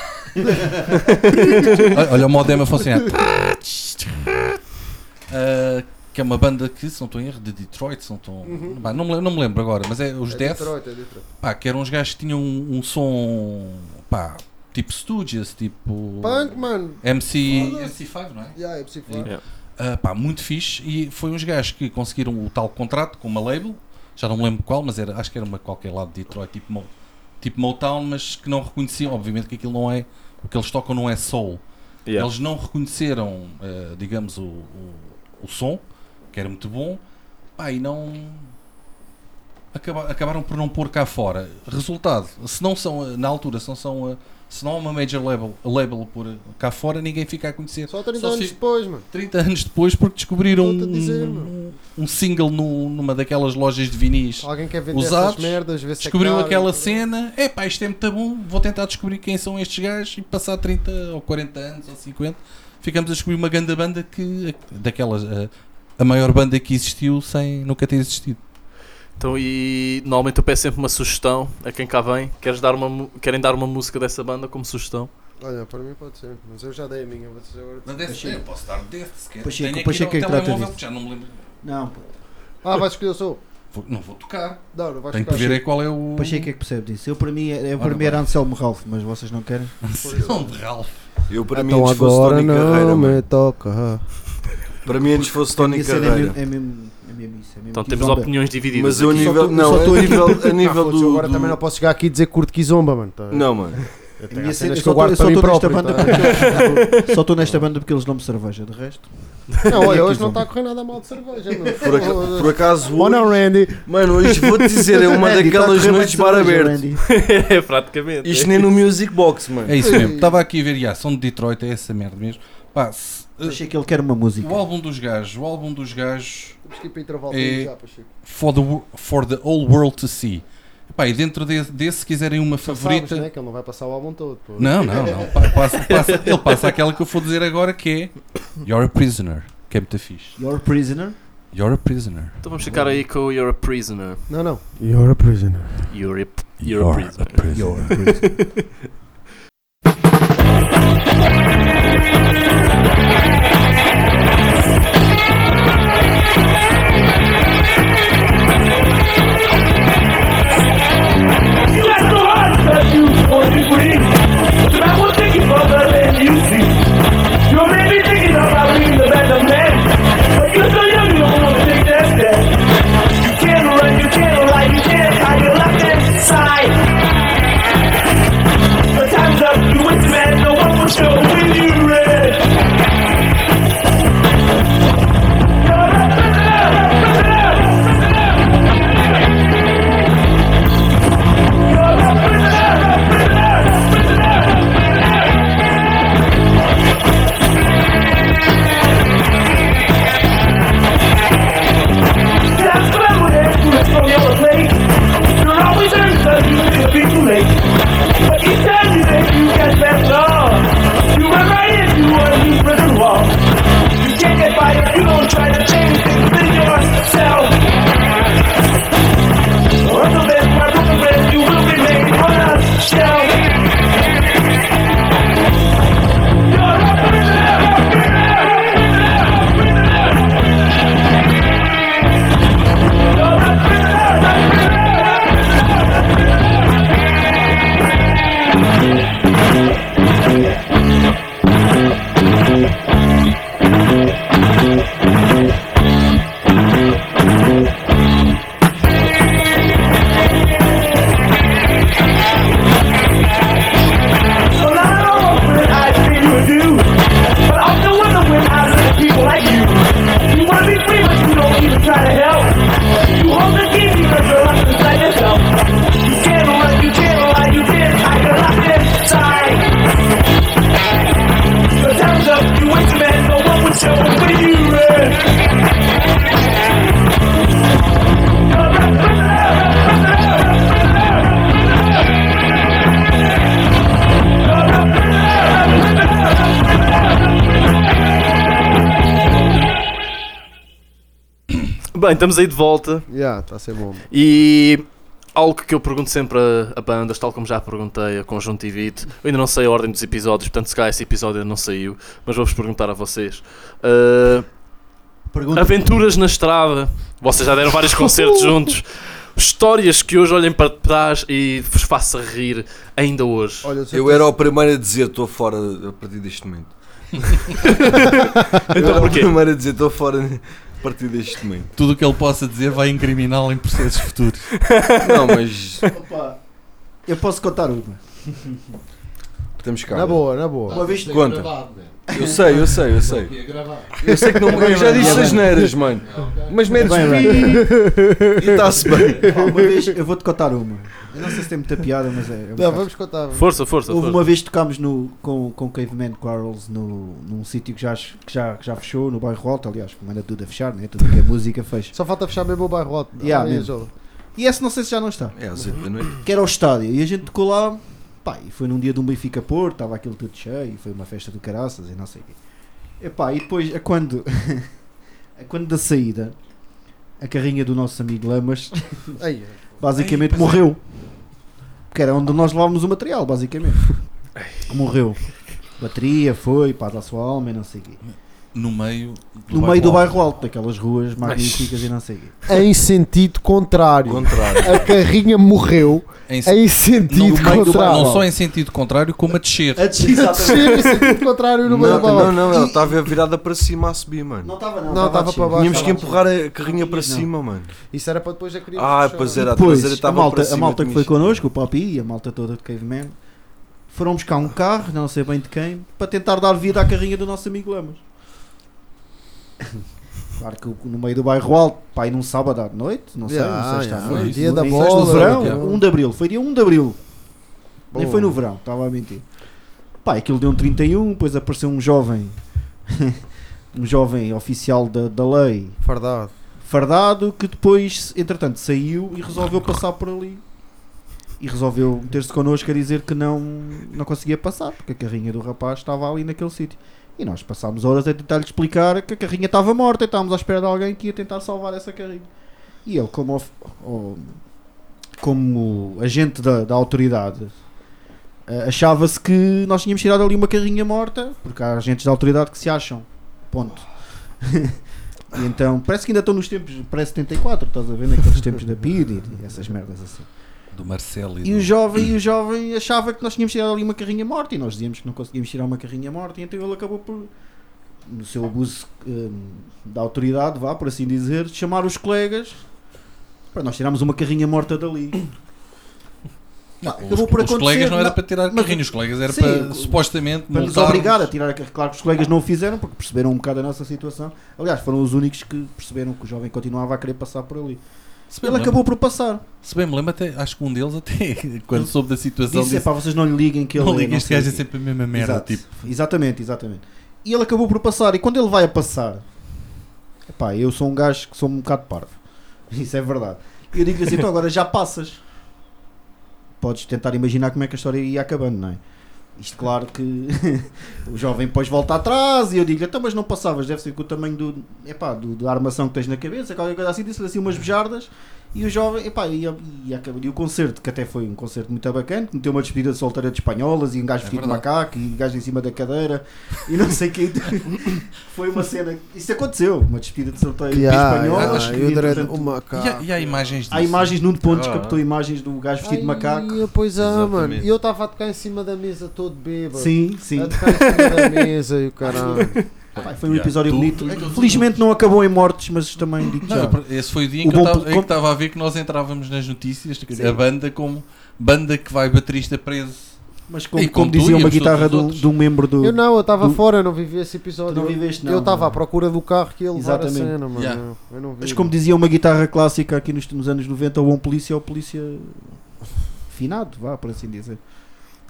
Olha- Olha o modem a funcionar. [LAUGHS] Uh, [LAUGHS] que é uma banda que, se não estou em erro, de Detroit. Se não, estou... Uhum. Pá, não, me, não me lembro agora, mas é os é Death. Detroit, é Detroit. Pá, que eram uns gajos que tinham um, um som. Pá, tipo Stooges, tipo. Punk, mano. MC. Foda-se. MC5, não é? Yeah, é possível. Yeah. Ah, pá, muito fixe e foi uns gajos que conseguiram o tal contrato com uma label, já não me lembro qual, mas era, acho que era uma qualquer lado de Detroit, tipo, Mo- tipo Motown, mas que não reconheciam, obviamente que aquilo não é, o que eles tocam não é soul. Yeah. Eles não reconheceram, ah, digamos, o, o, o som, que era muito bom, pá, e não... acaba- acabaram por não pôr cá fora. Resultado, se não são, ah, na altura, se não são... ah, se não há uma major label, label por cá fora, ninguém fica a conhecer. Só 30 Só anos se- depois, mano. 30 anos depois porque descobriram dizer, um, um single no- numa daquelas lojas de vinis. Alguém quer vender Usados, essas merdas, se Descobriu é caro, aquela cena, é pá, isto é muito bom, vou tentar descobrir quem são estes gajos e passar 30 ou 40 anos ou 50, ficamos a descobrir uma grande banda que, daquelas, a, a maior banda que existiu sem nunca ter existido. Então, e normalmente eu peço sempre uma sugestão a quem cá vem. Queres dar uma, querem dar uma música dessa banda como sugestão? Olha, para mim pode ser, mas eu já dei a minha. Vocês agora... Não deve ser, eu posso dar Death se quer. Pacheco, aqui Pacheco no é que trata disso. já não me lembro. Não, pô. Ah, vais escolher o som? Vou- não vou tocar. Não, não vais Tenho que escolher. ver é qual é o. O Pacheco é que percebe disso. Eu para mim, é, é, para Ora mim era. Anselmo Ralph, mas vocês não querem. [LAUGHS] Não, de Ralph. Eu para mim Então fosse agora Tony não Carreira, me mano. toca. Para mim antes fosse Tony é Carreira. mesmo, é mesmo, é mesmo isso. É mesmo Então que temos zomba. opiniões divididas. Mas eu a nível, tô- não, só a nível, a Ah, nível foda-se, do, agora do- também não posso chegar aqui e dizer curto Kizomba, mano. Tá? Não, mano. Eu tenho cenas eu que eu só guardo estou para mim nesta próprio. banda tá? porque [LAUGHS] só estou nesta banda porque eles não me cerveja. De resto, Não, olha, hoje não está a correr nada mal de cerveja. Por, aca- por acaso, Oh, não, Randy. mano, hoje vou-te dizer, é uma Randy, tá daquelas correr noites bar aberto. Randy. [LAUGHS] é, praticamente. Isto nem no Music Box, mano. É isso mesmo. Estava aqui a ver, já, são de Detroit, é essa merda mesmo. Pá, se- Achei que ele quer uma música. o álbum dos gajos, o álbum dos gajos É- já, for the, for the whole world to see. Pá, e dentro desse, desse, se quiserem uma favorita. Sabes, né, que ele não vai passar o álbum todo. Pô. Não, não, não. Pa- passa- passa- ele passa aquela que eu vou dizer agora que é You're a Prisoner. Que é muito fixe. Your Prisoner. You're a Prisoner. Então vamos ficar aí com o You're a Prisoner. Não, não. You're a prisoner. You're a, you're a Prisoner. Your Prisoner. You [LAUGHS] estamos aí de volta Yeah, está a ser bom. e algo que eu pergunto sempre a, a bandas, tal como já perguntei a Conjuntivite, eu ainda não sei a ordem dos episódios, portanto se calhar esse episódio ainda não saiu, mas vou-vos perguntar a vocês. Uh, Pergunta. aventuras na estrada, vocês já deram vários concertos [LAUGHS] juntos, histórias que hoje olhem para trás e vos faça rir ainda hoje. Olha, Eu tivesse- era o primeiro a dizer estou fora a partir deste momento. [LAUGHS] Eu Então era o porquê? primeiro a dizer estou fora a partir deste momento. Tudo o que ele possa dizer vai incriminá-lo em processos futuros. [LAUGHS] Não, mas Opa, eu posso contar uma. temos cá. Na boa, na boa. Uma vez Conta. Eu sei, eu sei, eu sei. Eu sei que não eu já disse as neiras, mano. Mas metes [LAUGHS] Bem, bem. e está-se bem. Uma vez, eu vou-te contar uma. Eu não sei se tem muita piada, mas é. é um Não, vamos contar. Força, força, Houve força. uma vez que tocámos no, com, com Caveman Quarrels no, num sítio que já, que, já, que já fechou, no bairro Alto, aliás, como anda tudo a fechar, né? tudo que é música fecha. Só falta fechar mesmo o bairro alto. Yeah, aí, mesmo. E esse não sei se já não está. É às 8 da noite. Que era o estádio. E a gente tocou lá, pá, e foi num dia de um Benfica Porto, estava aquilo tudo cheio, e foi uma festa do caraças e não sei o quê. Epá, e depois, a quando, a [LAUGHS] quando da saída, a carrinha do nosso amigo Lamas [LAUGHS] basicamente é. morreu. Porque era onde nós levávamos o material, basicamente. Morreu. Bateria, foi, paz à sua alma e não sei o quê. No meio No meio do bairro alto, daquelas ruas magníficas e não sei quê. em sentido contrário. Contrário. A carrinha morreu Em, em sentido no meio do, contrário. não só em sentido contrário, como a descer. A descer, exatamente. Descer em sentido contrário no meio Não, da não, não, ela estava virada para cima a subir, mano. Não estava, não. Não, estava a para baixo. Tínhamos que empurrar a carrinha para Não. cima, mano. Isso era para depois a criança. Ah, pois era, a Depois, a estava malta, para a cima. malta que foi connosco, o Papi e a malta toda de Caveman, foram buscar um carro, não sei bem de quem, para tentar dar vida à carrinha do nosso amigo Lamas. Claro que no meio do bairro alto, pai, num sábado à noite, não sei, Yeah, não yeah, foi dia da no bola. verão, yeah. 1 de abril, foi dia 1 de abril. Nem Boa. foi no verão, estava a mentir. Pá, aquilo deu um 31, depois apareceu um jovem, [LAUGHS] um jovem oficial da, da lei, Fardado. fardado, que depois, entretanto, saiu e resolveu passar por ali. E resolveu meter-se connosco a dizer que não, não conseguia passar, porque a carrinha do rapaz estava ali naquele sítio. E nós passámos horas a tentar-lhe explicar que a carrinha estava morta e estávamos à espera de alguém que ia tentar salvar essa carrinha. E ele, como, of- como agente da, da autoridade, eh, achava-se que nós tínhamos tirado ali uma carrinha morta, porque há agentes da autoridade que se acham. Ponto. [LAUGHS] Então, parece que ainda estão nos tempos pré-74, estás a ver? Naqueles tempos da PID e essas merdas assim. Do Marcelo e, E o do... jovem, e o jovem achava que nós tínhamos tirado ali uma carrinha morta e nós dizíamos que não conseguíamos tirar uma carrinha morta e então ele acabou por, no seu abuso hum, da autoridade, vá, por assim dizer, chamar os colegas para nós tirarmos uma carrinha morta dali. Não, os, os colegas não era não, para tirar mas- carrinhos, os colegas era Sim, para o- supostamente Para nos obrigar a tirar. Claro que os colegas não o fizeram porque perceberam um bocado a nossa situação. Aliás, foram os únicos que perceberam que o jovem continuava a querer passar por ali. Se Ele acabou por passar. Se bem me lembro, até, acho que um deles até, [LAUGHS] quando soube da situação, Disse, disse, para vocês não lhe liguem que ele não não este gajo é quê." sempre a mesma merda, Exato. tipo, Exatamente, exatamente. E ele acabou por passar. E quando ele vai a passar, epá, eu sou um gajo que sou um bocado parvo. [LAUGHS] Isso é verdade. E eu digo-lhe assim: então agora já passas. Podes tentar imaginar como é que a história ia acabando, não é? Isto, claro que [LAUGHS] o jovem depois volta atrás e eu digo-lhe: então, mas não passavas, deve ser com o tamanho do, epá, do, da armação que tens na cabeça, qualquer coisa assim. Disse-lhe assim umas bejardas. E o jovem, epá, e, e, e o concerto, que até foi um concerto muito bacana, que meteu uma despedida de solteira de espanholas e um gajo É vestido de macaco e um gajo em cima da cadeira e não sei o que. [LAUGHS] foi uma cena. Isso aconteceu, uma despedida de solteira de espanholas. yeah, uma e, há, e há imagens disso. Há imagens num de pontos, Ah. captou imagens do gajo vestido de macaco. Pois é, Exatamente. mano. E eu estava a tocar em cima da mesa todo bêbado. Sim, sim. A tocar em cima da mesa e o caralho. [LAUGHS] Pá, foi um Yeah. episódio Tu- bonito. tu- tu- Felizmente não acabou em mortes, mas também digo Não, já. eu- esse foi o dia em O que eu estava a ver que nós entrávamos nas notícias, a banda como banda que vai baterista preso. Mas como, E como com tu dizia uma guitarra outros de um- um membro do. Eu não, eu estava do- fora, eu não vivi esse episódio. Tu não viveste, não, Eu estava à procura do carro que ia levar a Exatamente. cena, mano. Yeah. Eu não vi. Mas como dizia uma guitarra clássica aqui nos, nos anos 90, o bom polícia é o polícia [LAUGHS] finado, vá, por assim dizer.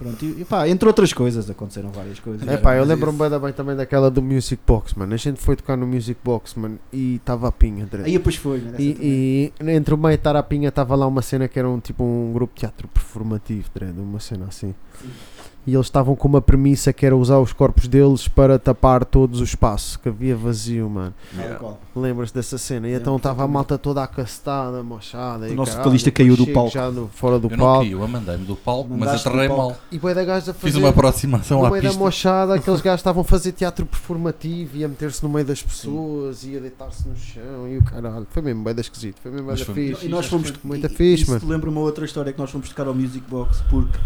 Pronto, e, e pá, entre outras coisas, aconteceram várias coisas. É pá, eu lembro-me bem, bem também daquela do Music Box, mano. A gente foi tocar no Music Box, mano, e estava a pinha, André. Aí depois foi, né? E, e entre o meio e estar a pinha estava lá uma cena que era um tipo um grupo de teatro performativo, Dredd, uma cena assim. E eles estavam com uma premissa que era usar os corpos deles para tapar todo o espaço, que havia vazio, mano. Qual. Lembras dessa cena? E Lembro então estava a malta toda acastada, mochada. O e nosso vocalista caiu do palco. Já no- fora do Eu não palco. caí, eu mandei-me do palco, mas Mandaste do aterrei mal. E bué da gajos a fazer. Fiz uma aproximação no à meio da pista. mochada, aqueles [LAUGHS] gajos estavam a fazer teatro performativo e a meter-se no meio das pessoas e a deitar-se no chão e o caralho. Foi mesmo bem da esquisito, foi mesmo bem Mas fixe. E nós fomos. Muito e- fixe, mano. lembra uma outra história que nós fomos tocar ao Music Box porque,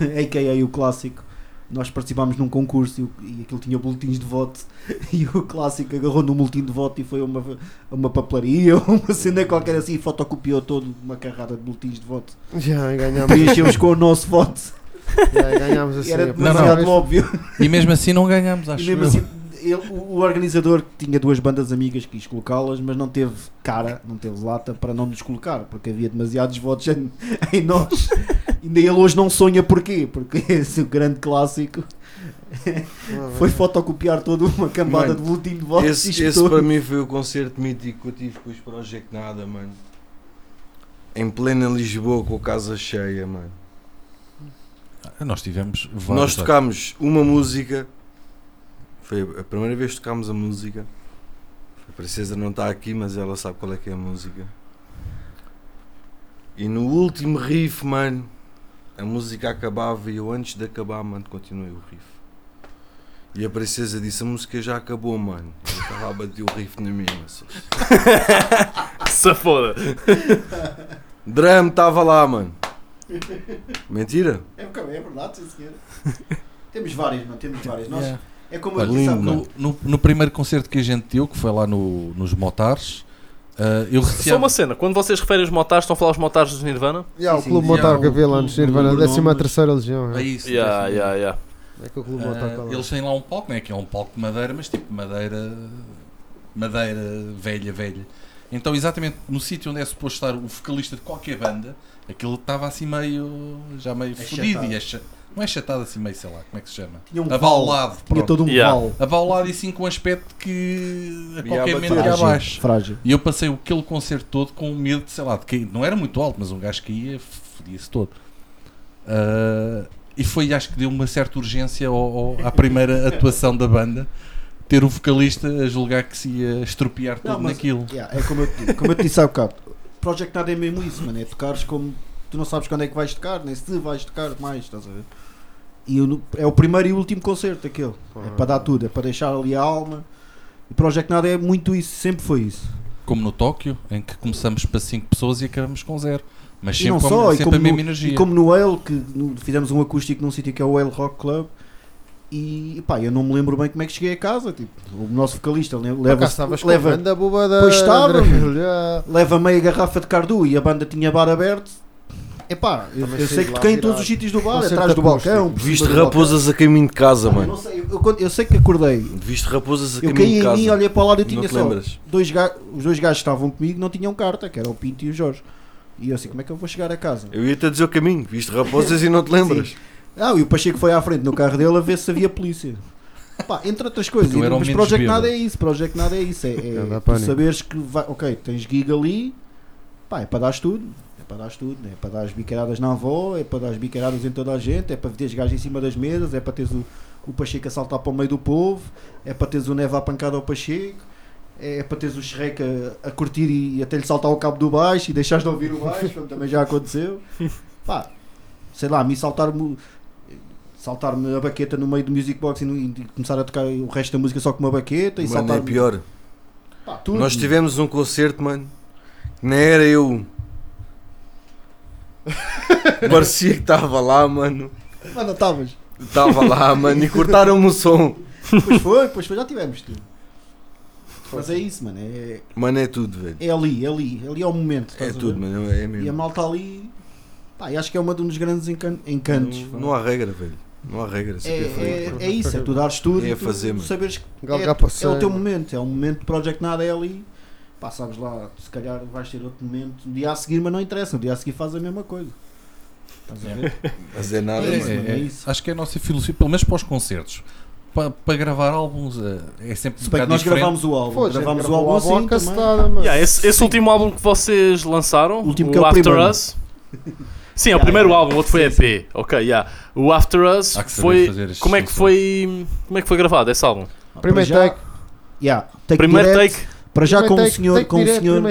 [LAUGHS] a.k.a. o clássico, nós participámos num concurso e, e aquilo tinha boletins de voto [LAUGHS] e o clássico agarrou no boletim de voto e foi a uma, uma papelaria ou [LAUGHS] uma cena qualquer assim e fotocopiou todo uma carrada de boletins de voto. Já ganhámos, Preenchemos com o nosso voto já ganhámos assim. era demasiado primeira vez. óbvio. E mesmo assim não ganhamos, acho E mesmo eu. assim, ele- o, organizador tinha duas bandas amigas que quis colocá-las, mas não teve cara, não teve lata para não nos colocar, porque havia demasiados votos em, [LAUGHS] em nós. Ainda ele hoje não sonha porquê, porque [LAUGHS] esse o grande clássico [LAUGHS] foi fotocopiar toda uma cambada Mano, de boletim de votos. Esse, esse para mim foi o concerto mítico que eu tive com os Project Nada, mano. Em plena Lisboa com a casa cheia, mano. Nós tivemos vários. Nós tocámos uma música. Foi a primeira vez que tocámos a música. A princesa não está aqui, mas ela sabe qual é que é a música. E no último riff, mano, a música acabava e eu antes de acabar, mano, continuei o riff. E a princesa disse, a música já acabou, mano. Eu estava a bater o riff na mesma. [LAUGHS] foda. Drum estava lá, mano. Mentira? É, é verdade, sim senhor. temos várias, não temos várias. Nós, Yeah. É como Olha, eu. No, no, no primeiro concerto que a gente deu, que foi lá no, nos Motares, ah, eu Só recebi. uma cena, quando vocês referem os motares, estão a falar os motares dos Nirvana? Yeah, Sim, o sim, Clube sim. Motar que Yeah, havia o lá clube- nos Nirvana, o a 13 nome- terceira legião. É É, isso. Yeah, é isso. yeah, yeah. é que o Clube Ah, Motar está lá. eles têm lá um palco, não é? Que é um palco de madeira, mas tipo madeira. madeira velha, velha. Então, exatamente no sítio onde é suposto estar o vocalista de qualquer banda, aquilo estava assim meio. já meio fodido Achatado. e acha- não é chatado assim meio, sei lá, como é que se chama? Tinha um Abaulado. Tinha pronto. todo um Yeah. val. Abaulado e assim com um aspecto que a qualquer momento ia abaixo. frágil. E eu passei aquele concerto todo com medo de, sei lá, de cair. Não era muito alto, mas um gajo caía, fodia-se todo. Ah, e foi, acho que deu uma certa urgência ao- ao- à primeira [LAUGHS] atuação da banda ter o vocalista a julgar que se ia estropiar tudo Não, mas- naquilo. Yeah, é como eu, te- como eu te disse há bocado. Project Nada é mesmo isso, mano. É tocares como tu não sabes quando é que vais tocar, nem se vais tocar mais, estás a ver? E eu é o primeiro e último concerto aquele. É para dar tudo, é para deixar ali a alma. E Project Nada é muito isso, sempre foi isso. Como no Tóquio, em que começamos para 5 pessoas e acabamos com zero. Mas E não sempre, só, e sempre como a mesma no- energia. E como no Ale, que no- fizemos um acústico num sítio que é o Ale Rock Club. E pá, eu não me lembro bem como é que cheguei a casa. Tipo, o nosso vocalista le- Leva, leva, a banda boba da. Pois estava, leva meia garrafa de cardu e a banda tinha bar aberto. Epá, eu, eu sei que toquei em todos os sítios do bar, atrás do acústico. balcão. por Viste cima do raposas a caminho de casa, balcão. Eu, mano. não sei, eu, eu- eu sei que acordei. Viste raposas a Eu caminho caí de em casa. mim, olhei para o lado e Não tinha te só lembras? dois ga- os dois gajos que estavam comigo não tinham carta, que era o Pinto e o Jorge. E eu assim, como é que eu vou chegar a casa? Eu ia-te a dizer o caminho. Viste raposas e não te lembras. [LAUGHS] Ah, e o Pacheco foi à frente no carro dele a ver se havia polícia. Pá, entre outras coisas, era o mas menos Project bêbado. Nada é isso, Project Nada é isso, é, é Não dá tu pânico. saberes que vai, ok, tens gig ali, pá, é para dar tudo, é para dar tudo, é para dar as biqueiradas na avó, é para dar as biqueiradas em toda a gente, é para teres gajos em cima das mesas, é para teres o, o Pacheco a saltar para o meio do povo, é para teres o Neva a pancada ao Pacheco, é para teres o Shrek a, a curtir e, até lhe saltar o cabo do baixo e deixares de ouvir o baixo, como também já aconteceu. [LAUGHS] Pá, sei lá, a mim saltar-me saltar-me a baqueta no meio do music box e, no- e começar a tocar o resto da música só com uma baqueta e Mano, é saltar pior. Pá, tudo. Nós tivemos um concerto, mano. que Nem era eu. [LAUGHS] Parecia que estava lá, mano. Mas não estavas. Estava lá, mano. E cortaram-me o som. Pois foi, pois foi, já tivemos tudo. Mas é isso, mano. É, Mano, é tudo, velho. é ali, é ali. Ali é o momento. É tudo, mano. É E a mesmo. malta ali. Pá, e acho que é um dos grandes encan- encantos. Não, não há regra, velho. Não há regra. é, é, é isso, é tu dares tudo É tu fazer, mano. saberes que Galgar é, é o teu momento. É um momento de Project Nada é ali. Pá, sabes lá, se calhar vais ter outro momento. No dia a seguir, mas não interessa. No dia a seguir faz a mesma coisa. Estás a ver? Mas é nada, É É, é isso. Acho que é a nossa filosofia, pelo menos para os concertos. Para, para gravar álbuns eh, é sempre um Se bem que bocado nós diferente. gravámos o álbum. Foda-se, gravámos o álbum assim castada, mano. Yeah, esse esse último álbum que vocês lançaram, O último o que é o After primeiro. Us, Sim, é o primeiro álbum, o outro foi EP. Ok, yeah. O After Us foi. fazer Como é que foi. Como é que foi gravado esse álbum? Primeiro take. Yeah, take Primeiro direto, take. Para já com um senhor, com um senhor,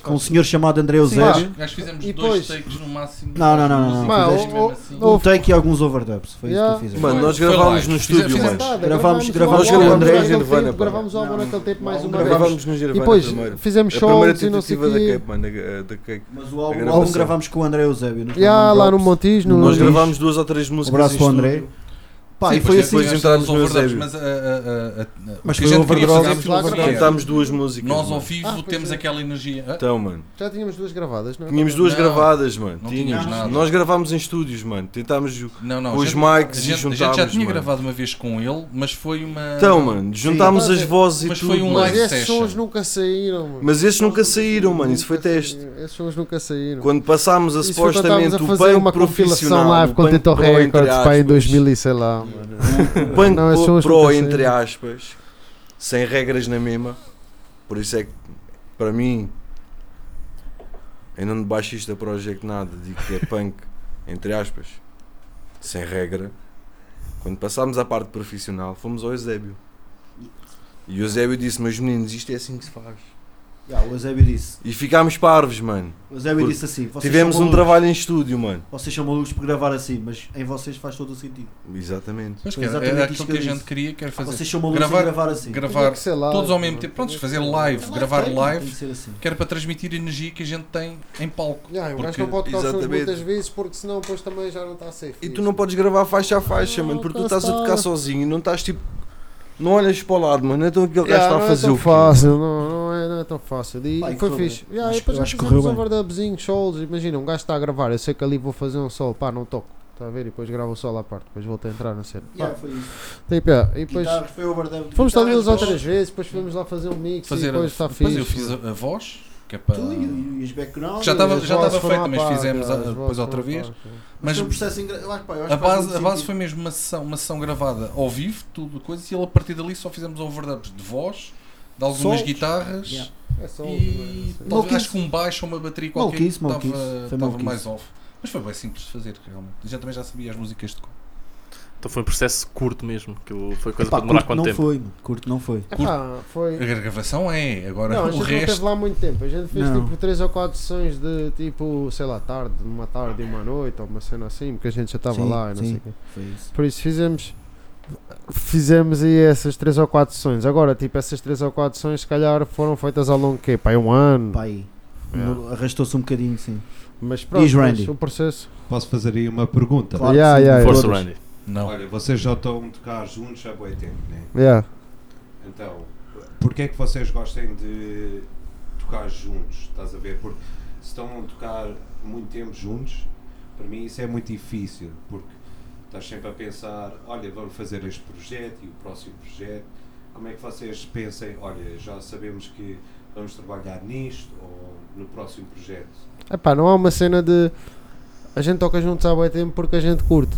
com um senhor chamado André Eusébio. Nós fizemos E dois depois- takes no máximo. Não, não, não, não, assim. Um take e alguns overdubs. Foi Yeah. isso que eu fiz. Mano, nós gravámos no Fizemos- estúdio, fizemos- mano. Gravámos- gravámos com o André Nirvana, tempo, pá. Gravámos o álbum naquele tempo mais uma vez. Gravámos no E Nirvana depois primeiro. fizemos shows e não sei da. Cape, mano. da- Da Cape. Mas o álbum, gravámos com o André Eusébio. Yeah, lá no. Montijo, Nós gravámos duas ou três músicas abraço em para o André. Pá, Sim, e foi depois assim. depois tivemos entramos os no overdubs, Eusébio. Mas, a- a- a- a- Mas o que a gente queria fazer lá. Cantámos duas músicas. Nós ao vivo Ah, temos é. aquela energia. Então, mano. Já tínhamos duas gravadas, não é? Tínhamos duas Não. gravadas, mano. Não Tínhamos. nada. Nós gravámos em estúdios, mano. Tentámos. Não, não. Os gente- mics e gente, a gente já juntámos, tinha mano. gravado uma vez com ele, mas foi uma. Então, mano, juntámos Sim. as vozes e Mas tudo. foi um. Mas esses sons nunca saíram, mano. Mas esses nunca saíram, mano. Isso foi teste. Esses sons nunca saíram. Quando passámos a supostamente o fazer punk uma compilação profissional, live o com Tento Records pá, em aspas, 2000 e sei lá, mano. o [LAUGHS] punk Não, esses pro, pro, entre aspas, sem regras na mesma. Por isso é que, para mim, em nome de baixista Project nada, digo que é punk, entre aspas, sem regra. Quando passámos à parte profissional, fomos ao Eusébio. E o Eusébio disse: Meus meninos, isto é assim que se faz. Yeah, o Eusébio disse. E ficámos parvos, mano. O Eusébio disse assim. vocês Tivemos são um trabalho em estúdio, mano. Vocês são malucos por gravar assim, mas em vocês faz todo o sentido. Exatamente. Mas que era, exatamente era isto aquilo que que a eu gente queria, que era fazer. Vocês são malucos gravar- gravar assim. gravar que live, todos ao mesmo tempo. Prontos, Tinha que fazer live, Tem, gravar tem live, que ser assim. que era para transmitir a energia que a gente tem em palco. Yeah, o gajo Porque- não pode tocar muitas vezes porque senão depois também já não está safe. E tu não podes gravar faixa a faixa, Não, mano, porque tu estás a tocar sozinho e não estás tipo. Não olhas para o lado, mano. Então aquele gajo Yeah, está a não fazer é tão o quê? fácil, não, não, é, não é tão fácil. E Pá, e foi correu fixe. bem. Yeah, Acho e depois já acho que fizemos correu bem. overdubzinhos, solos. Imagina, um gajo está a gravar, eu sei que ali vou fazer um solo, pá, não toco. Está a ver? E depois gravo o solo à parte, depois volto a entrar na cena. Yeah, Pá, foi isso. tipo, yeah, e depois Guitarras, foi overdub de fomos lá guitarras, duas ou três vezes, depois fomos lá fazer um mix Fazer e depois está depois fixe. eu fiz a, a voz, que é para. Tu e, e os backgrounds. Já estava- já estava à mas fizemos depois outra vez. Mas Mas foi um processo engra- eu acho, pá, eu acho a base, a base foi mesmo uma sessão, uma sessão gravada ao vivo, tudo coisa, e ele a partir dali só fizemos overdubs de voz, de algumas guitarras Yeah. É só e talvez, acho que um baixo ou uma bateria qualquer estava, mais off. Mas foi bem simples de fazer, realmente. A gente também já sabia as músicas de cor. Então foi um processo curto mesmo. Que foi coisa Epá, para demorar curto quanto não tempo? foi, curto não foi. Epá, foi. A gravação é, agora Não, a o gente não resto. teve lá muito tempo. A gente fez Não. tipo 3 ou 4 sessões de tipo, sei lá, tarde, uma tarde e uma noite, ou uma cena assim, porque a gente já estava lá e não sim. sei o quê. Foi isso. Por isso fizemos. Fizemos aí essas 3 ou 4 sessões. Agora, tipo, essas 3 ou 4 sessões, se calhar foram feitas ao longo de quê? Pá, um ano. Pá, aí. Yeah. No- Arrastou-se um bocadinho, sim. Mas pronto, mas Randy. o processo. Posso fazer aí uma pergunta? Claro Yeah, sim, yeah. Randy. Não. Olha, vocês já estão a tocar juntos há boi tempo, né? Yeah. Então, porquê é que vocês gostem de tocar juntos? Estás a ver? Porque se estão a tocar muito tempo juntos, para mim isso é muito difícil, porque estás sempre a pensar, olha, vamos fazer este projeto e o próximo projeto. Como é que vocês pensem, olha, já sabemos que vamos trabalhar nisto ou no próximo projeto? Epá, não há uma cena de. A gente toca juntos há bom tempo porque a gente curte.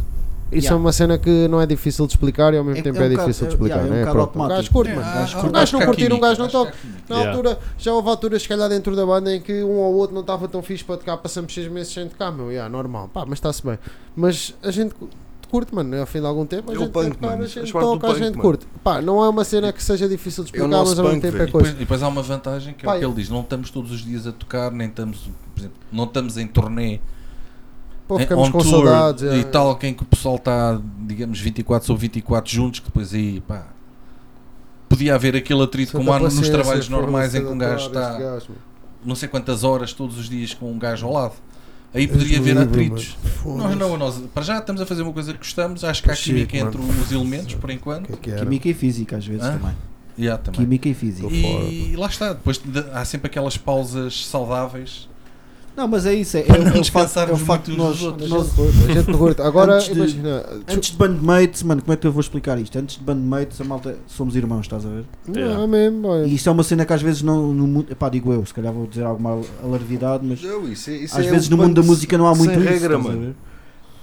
Isso Yeah. é uma cena que não é difícil de explicar e ao mesmo É- tempo é é, um bocado- difícil de é- explicar, yeah, é um né? bocado Pronto, um gajo curte, É, mano. Um gajo não curtir, um gajo não toca. Na Yeah. altura, já houve alturas, se calhar, dentro da banda em que um ou outro não estava tão fixe para tocar, passamos seis meses sem tocar, meu, yeah, normal, pá, mas está-se bem. Mas a gente cu- curte, mano, ao fim de algum tempo, a É gente punk, tocar, mano. a gente toca, a gente curte. Pá, não é uma cena que seja difícil de É explicar, mas ao mesmo tempo é coisa. e depois há uma vantagem que é o que ele diz: não estamos todos os dias a tocar, nem estamos, por exemplo, não estamos em turnê Pô, em- ficamos on com tour saudades. e é. tal, quem que o pessoal está, digamos, 24 sobre 24 juntos, que depois aí, pá, podia haver aquele atrito como há nos trabalhos normais em que um gajo está este gajo, não sei quantas horas todos os dias com um gajo ao lado. Aí poderia haver atritos. Nós não, nós, para já estamos a fazer uma coisa que gostamos, acho que há Chico, química mano. entre os elementos, por enquanto. Que é que? Química e física, às vezes Hã? também. Yeah, também. Química e física. E lá está, depois de- há sempre aquelas pausas saudáveis. Não, mas é isso. É, é, não é o facto, é o facto de nós, dos outros. A nós gente curte, a gente curte. Agora, Antes de- imagina. Antes de bandmates, mano, como é que eu vou explicar isto? Antes de bandmates, a malta, somos irmãos, estás a ver? Não, é mesmo, boy. E isto é uma cena que às vezes não, no mundo, epá, digo eu, se calhar vou dizer alguma alarvidade, mas Não, isso é- isso às é vezes no mundo da música não há muito isso, regra, estás a mano. ver?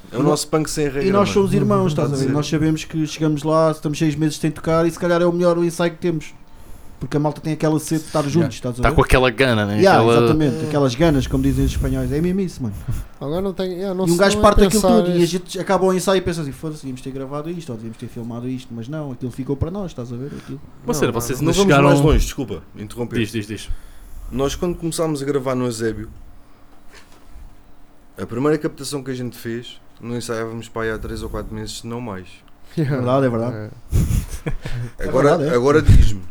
É o nosso punk sem regra. E nós somos irmãos, estás a ver? Nós sabemos que chegamos lá, estamos seis meses sem tocar e se calhar é o melhor ensaio que temos. Porque a malta tem aquela sede de estar juntos, estás a Está ver? Tá com aquela gana, né? Yeah, Aquela- Exatamente, aquelas ganas, como dizem os espanhóis, é mesmo isso, mano. Agora não tem. yeah, não e um gajo é parte daquilo tudo e a gente acaba o ensaio e pensa assim: foda-se, devíamos ter gravado isto, ou devíamos ter filmado isto, mas não, aquilo ficou para nós, estás a ver? Aquilo. Uma cena, Não, vocês Não chegaram. mais longe, desculpa, interromper. Diz, diz, diz. Nós quando começámos a gravar no Eusébio, a primeira captação que a gente fez, não ensaiávamos para aí há 3 ou 4 meses, se não mais. Yeah. É verdade, é verdade. É. Agora, verdade, é. agora diz-me,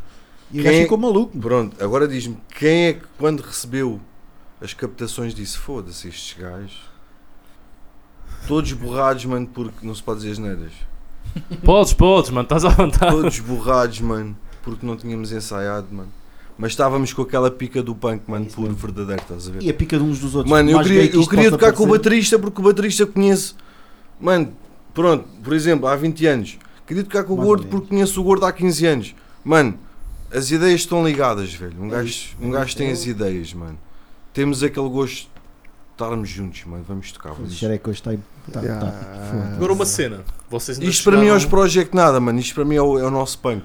E o Quem gajo ficou maluco. pronto, agora diz-me, quem é que quando recebeu as captações disse, foda-se estes gajos, todos borrados, mano, porque não se pode dizer as neiras. Podes, podes, mano, estás à vontade. Todos borrados, mano, porque não tínhamos ensaiado, mano. Mas estávamos com aquela pica do punk, mano, Isso puro verdadeiro, estás a ver? E a pica de uns dos outros. Mano, eu mais queria, que eu queria tocar com o baterista porque o baterista conheço. Mano, pronto, por exemplo, há 20 anos. Queria tocar com o Mais gordo porque conheço o gordo há 15 anos. Mano, as ideias estão ligadas, velho. Um É gajo, um é gajo tem Eu- as ideias, mano. Temos aquele gosto de estarmos juntos, mano. Vamos tocar. O Vamos. xereco hoje está aí. Tá, Yeah. tá. Agora uma cena. Vocês Isto para mim é os Project Nada, mano. Isto para mim é o, é o nosso punk.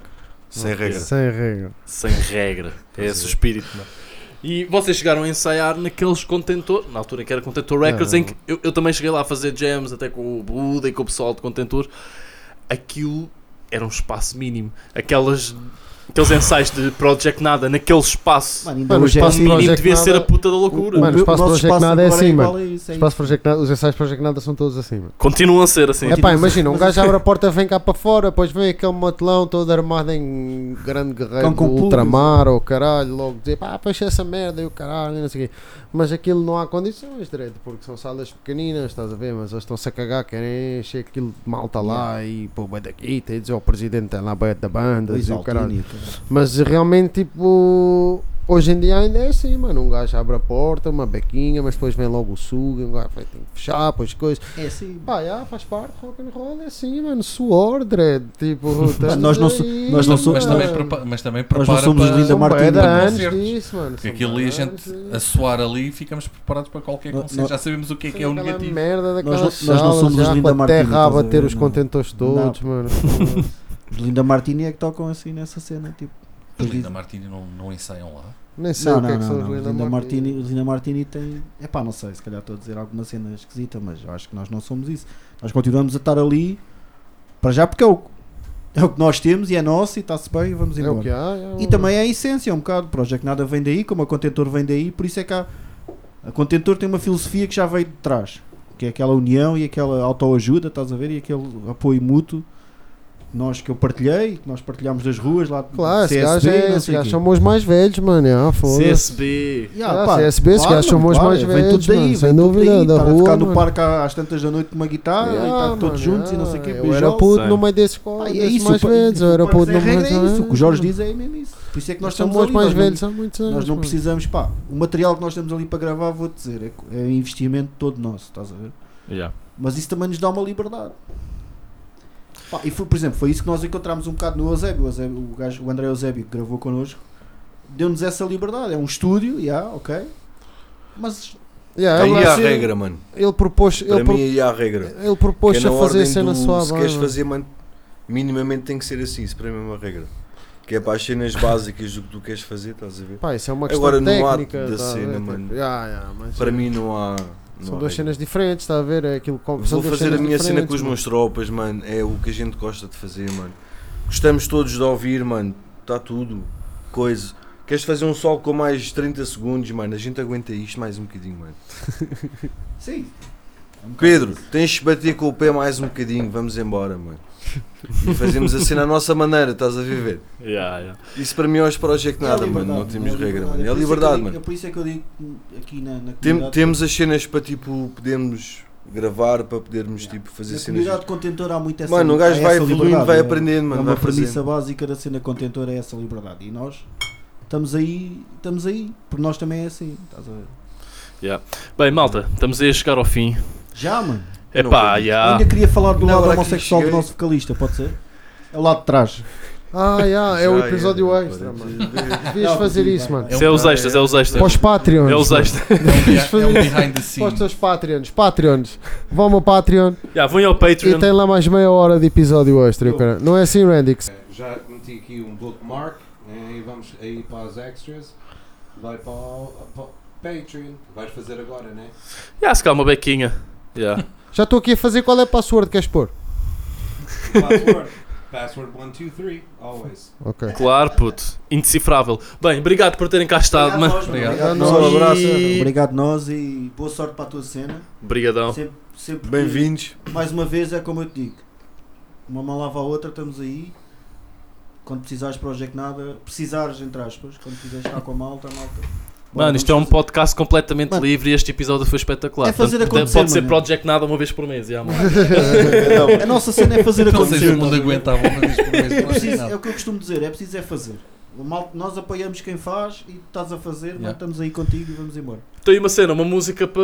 Sem Ok. regra. Sem regra. Sem regra. É esse o espírito, mano. E vocês chegaram a ensaiar naqueles contentores, na altura em que era Contentor Records, Não. em que eu, eu também cheguei lá a fazer jams, até com o Buda e com o pessoal de Contentor. Aquilo era um espaço mínimo. Aquelas, aqueles ensaios de Project Nada, naquele espaço. Mano, ainda Mano, é o o espaço assim. mínimo Project devia ser a Nada- puta da loucura. Mano, o espaço nosso Project Nada é agora assim, mano. isso, é Espaço. Project Nada- os ensaios Project Nada são todos assim, mano. Continuam a ser assim. É pá, imagina, um [LAUGHS] gajo abre a porta, vem cá para fora, depois vem aquele matelão todo armado em grande guerreiro Com- ultramar ou caralho, logo dizer pá, fecha essa merda e o caralho, e não sei o quê. Mas aquilo não há condições, direito, porque são salas pequeninas, estás a ver, mas eles estão-se a cagar, querem encher aquilo de malta lá e pô, vai daqui, tem de dizer ao presidente tem lá da banda e o caralho. Mas realmente, tipo, hoje em dia ainda é assim, mano. Um gajo abre a porta, uma bequinha, mas depois vem logo o sugo, um gajo ter que fechar, depois coisas. É assim. Pá, já, faz parte, rock and roll é assim, mano. Suor, dread. Tipo, [LAUGHS] nós não a so- ver nós não somos- Mas também, mano. prepa- mas também Nós não prepara somos para... Linda Martins, mano. anos disso, mano. Porque aquilo ali, a gente a suar ali e ficamos preparados para qualquer não- Já sabemos o que é que é o negativo. merda daquelas Nós não- nós não somos os já, Linda Martini, terra a a bater ver? os contentores todos, mano. [LAUGHS] Os Linda Martini é que tocam assim nessa cena, tipo. Os Linda Martini não, não ensaiam lá. Nem sei Não, o que não, é que não, são não. os Linda Linda Martini. Martini, os Linda Martini tem. É pá, não sei, se calhar estou a dizer alguma cena esquisita, mas eu acho que nós não somos isso. Nós continuamos a estar ali para já porque é o, é o que nós temos e é nosso e está-se bem e vamos É embora. o que há. é E o- também é a essência, um bocado. O Project Nada vem daí, como a Contentor vem daí, por isso é que há. A Contentor tem uma filosofia que já veio de trás, que é aquela união e aquela autoajuda, estás a ver? E aquele apoio mútuo. Nós que eu partilhei, que nós partilhámos das ruas lá Claro, CSB, é, esses gajos quê. são meus mais velhos, mano. Ah, foda-se. CSB. Yeah, Ah, pá, CSB, esses gajos são meus mais vem velhos, tudo daí, mano, sem vem tudo dúvida, daí, da a rua, tocar no parque às tantas da noite com uma guitarra e Ah, estar todos mano, juntos e não sei o ah, que. Eu era puto no meio desses é isso, mais velhos, eu era o puto que no meio é isso. O que o Jorge diz é mesmo isso. Por isso é que nós estamos os ali, mais nós não- velhos há muitos anos. Nós não precisamos, pá, o material que nós temos ali para gravar, vou-te dizer, é, é investimento todo nosso, estás a ver? Yeah. Mas isso também nos dá uma liberdade. Pá, e foi, por exemplo, foi isso que nós encontramos um bocado no Eusébio. O, Eusébio, o, gajo, o André Eusébio, que gravou connosco, deu-nos essa liberdade. É um estúdio, já, ok. Mas Yeah, Aí há a regra, mano. ele propôs, Para ele, mim aí há a regra. ele propôs é a fazer cena do- suave. Se queres fazer, mano, minimamente tem que ser assim. Isso para mim é uma regra. Que é para as cenas básicas do que tu queres fazer, estás a ver? Pá, isso é uma questão Agora, no ato técnica. da tá cena, ver? mano, Tipo, yeah, yeah, mas Para é- mim não há. São duas cenas diferentes, está a ver? É aquilo são Vou fazer a minha cena com os meus tropas, mano. É o que a gente gosta de fazer, mano. Gostamos todos de ouvir, mano. Está tudo. Coisa. Queres fazer um sol com mais 30 segundos, mano? A gente aguenta isto mais um bocadinho, mano. [LAUGHS] sim. É Pedro, tens de bater com o pé mais um bocadinho. Vamos embora, mano. E fazemos a cena à nossa maneira, estás a viver. Yeah, yeah. Isso para mim é os Project É a Nada, liberdade, mano. Não temos é a regra, liberdade. mano. É a por que eu liberdade, digo- mano. É por isso é que eu digo aqui na, na Tem- temos as cenas para tipo podermos gravar, para podermos tipo fazer na cenas. comunidade contentor há muito essa Mano, um gajo vai evoluindo, vai é- aprendendo, mano. É uma premissa básica da cena contentor é essa liberdade. E nós estamos aí, estamos aí, porque nós também é assim, estás a ver? Bem, malta, estamos aí a chegar ao fim. Já, mano. É pá, já. ainda queria falar do Não, lado agora homossexual do cheguei. nosso vocalista, pode ser? É o lado de trás. Ah, yeah, é o Já, episódio já, extra, mano. Devias fazer isso, mano. vai. Isso é os extras, é os Para extras. os Patreons. É os extras. É um, é behind the Para os scenes. teus Patreons. Patreons. Vão ao Patreon Já, vão ao e Patreon. tem lá mais meia hora de episódio extra. eu quero. Não é assim, Randy? Já meter aqui um bookmark eh, e vamos aí para as extras. Vai para o para o Patreon. Vais fazer agora, né? Yeah, se calhar uma bequinha. Yeah. [LAUGHS] Já estou aqui a fazer qual é a password que queres pôr? Password. Password 123, always. Ok. Claro, puto. Indecifrável. Bem, obrigado por terem cá estado, mano. Obrigado. Obrigado. nós. Um abraço. Obrigado nós e boa sorte para a tua cena. Obrigadão. Sempre, sempre Bem-vindos. Mais uma vez é como eu te digo. Uma mão lava a outra, estamos aí. Quando precisares Project Nada, precisares entre aspas, quando quiseres estar com a malta, a malta. Mano, isto é um podcast completamente Mano, livre e este episódio foi espetacular. é fazer Portanto, acontecer, Pode ser mano. Project Nada uma vez por mês. Yeah, mano. [LAUGHS] A nossa cena é fazer acontecer. o mundo aguentava uma vez por mês. É, preciso- é o que eu costumo dizer, é preciso é fazer. O mal- nós apoiamos quem faz e estás a fazer, nós Yeah. estamos aí contigo e vamos embora. Tem uma cena, uma música para.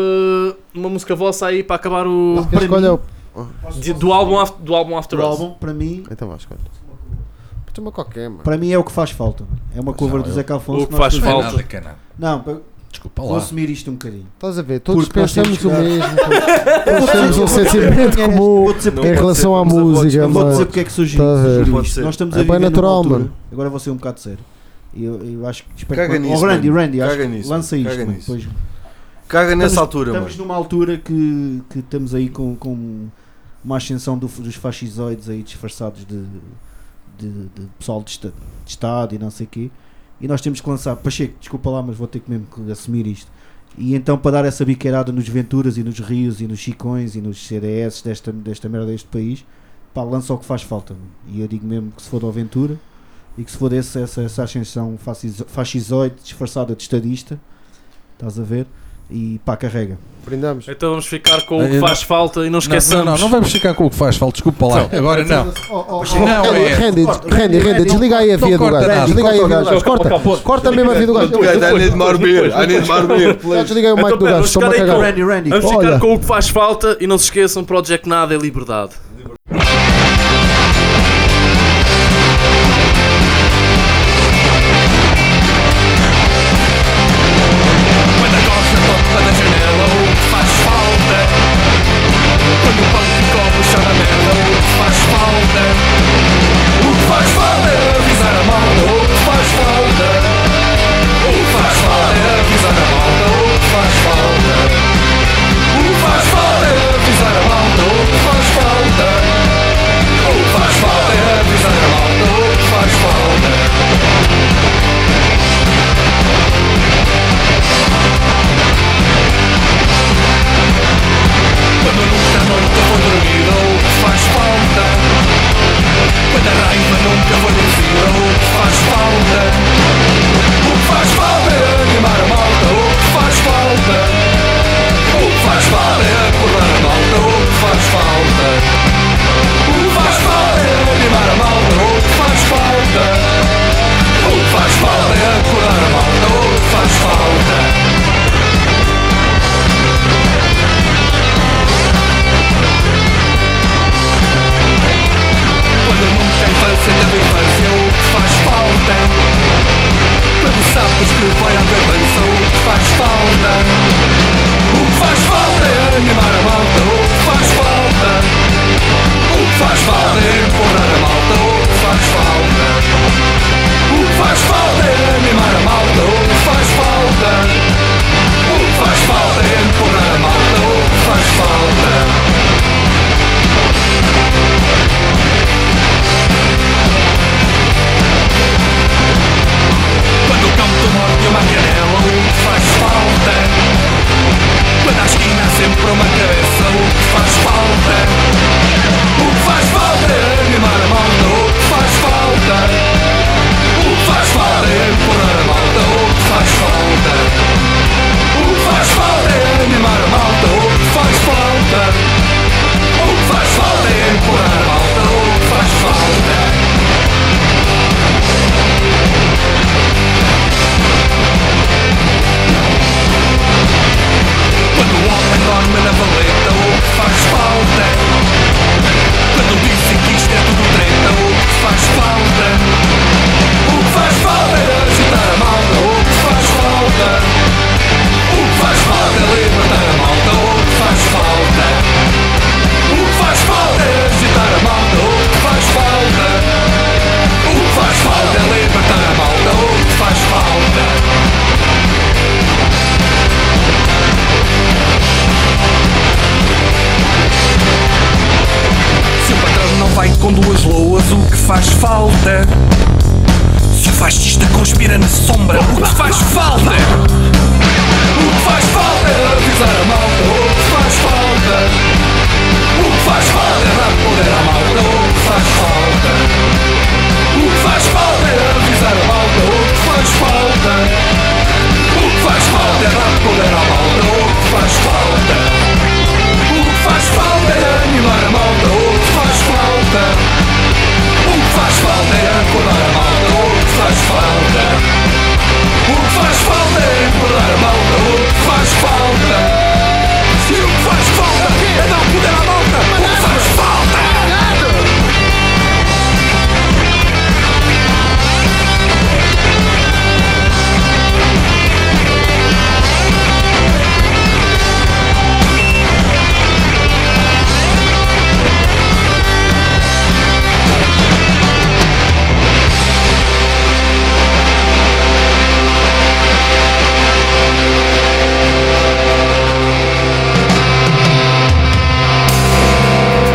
Uma música vossa aí para acabar o. Escolher o. do, álbum, do álbum After O Us. álbum, para mim, Então vai, escolhe. Qualquer, mano. para mim é o que faz falta. mano. É uma cover do Zeca Afonso. o que nós faz é falta. nada, é. Não, pa- Desculpa vou lá. assumir isto um bocadinho. Estás a ver? Todos Porque nós pensamos o temos que- mesmo. [LAUGHS] Todos temos um sentimento comum Vou dizer em relação à Não pode ser, música, não vou mano. dizer porque é que surgiu. Tá a ver. surgiu Pode isto. ser. Nós estamos a É viver bem numa natural, altura- mano. Agora vou ser um bocado sério. E eu, eu acho que. espero Caga que- nisso, Oh, Randy, mano. Randy, acho Caga que nisso, lança isto. caga mano, nisso. depois- Caga nessa Estamos- altura, Estamos mano. numa altura que, que estamos aí com, com uma ascensão do- dos fascisoides aí disfarçados de, de, de pessoal de, esta- de Estado e não sei o quê. E nós temos que lançar. Pacheco, desculpa lá, mas vou ter que mesmo que assumir isto. E então para dar essa biqueirada nos Venturas e nos Rios e nos Chicões e nos CDS desta, desta merda deste país, pá, lança o que faz falta. E eu digo mesmo que se for da Aventura e que se for esse, essa, essa ascensão fasciso- fascisoide disfarçada de estadista, estás a ver? E pá, carrega. Brindamos. Então vamos ficar com o que faz falta e não esqueçamos. não, não, não vamos ficar com o que faz falta. Desculpa lá. Agora não. Oh, Não, é. Randy, Randy, Randy, desliga aí a via do gajo. Desliga aí a via do gajo. Corta, Corta. mesmo a via do gajo. I need more beer. I need more beer. Já desliguei o mic Então, do gajo. vamos Estou-me a ficar aí com cagar. Randy, Randy. Vamos Olha. ficar com o que faz falta e não se esqueçam: Project Nada é liberdade.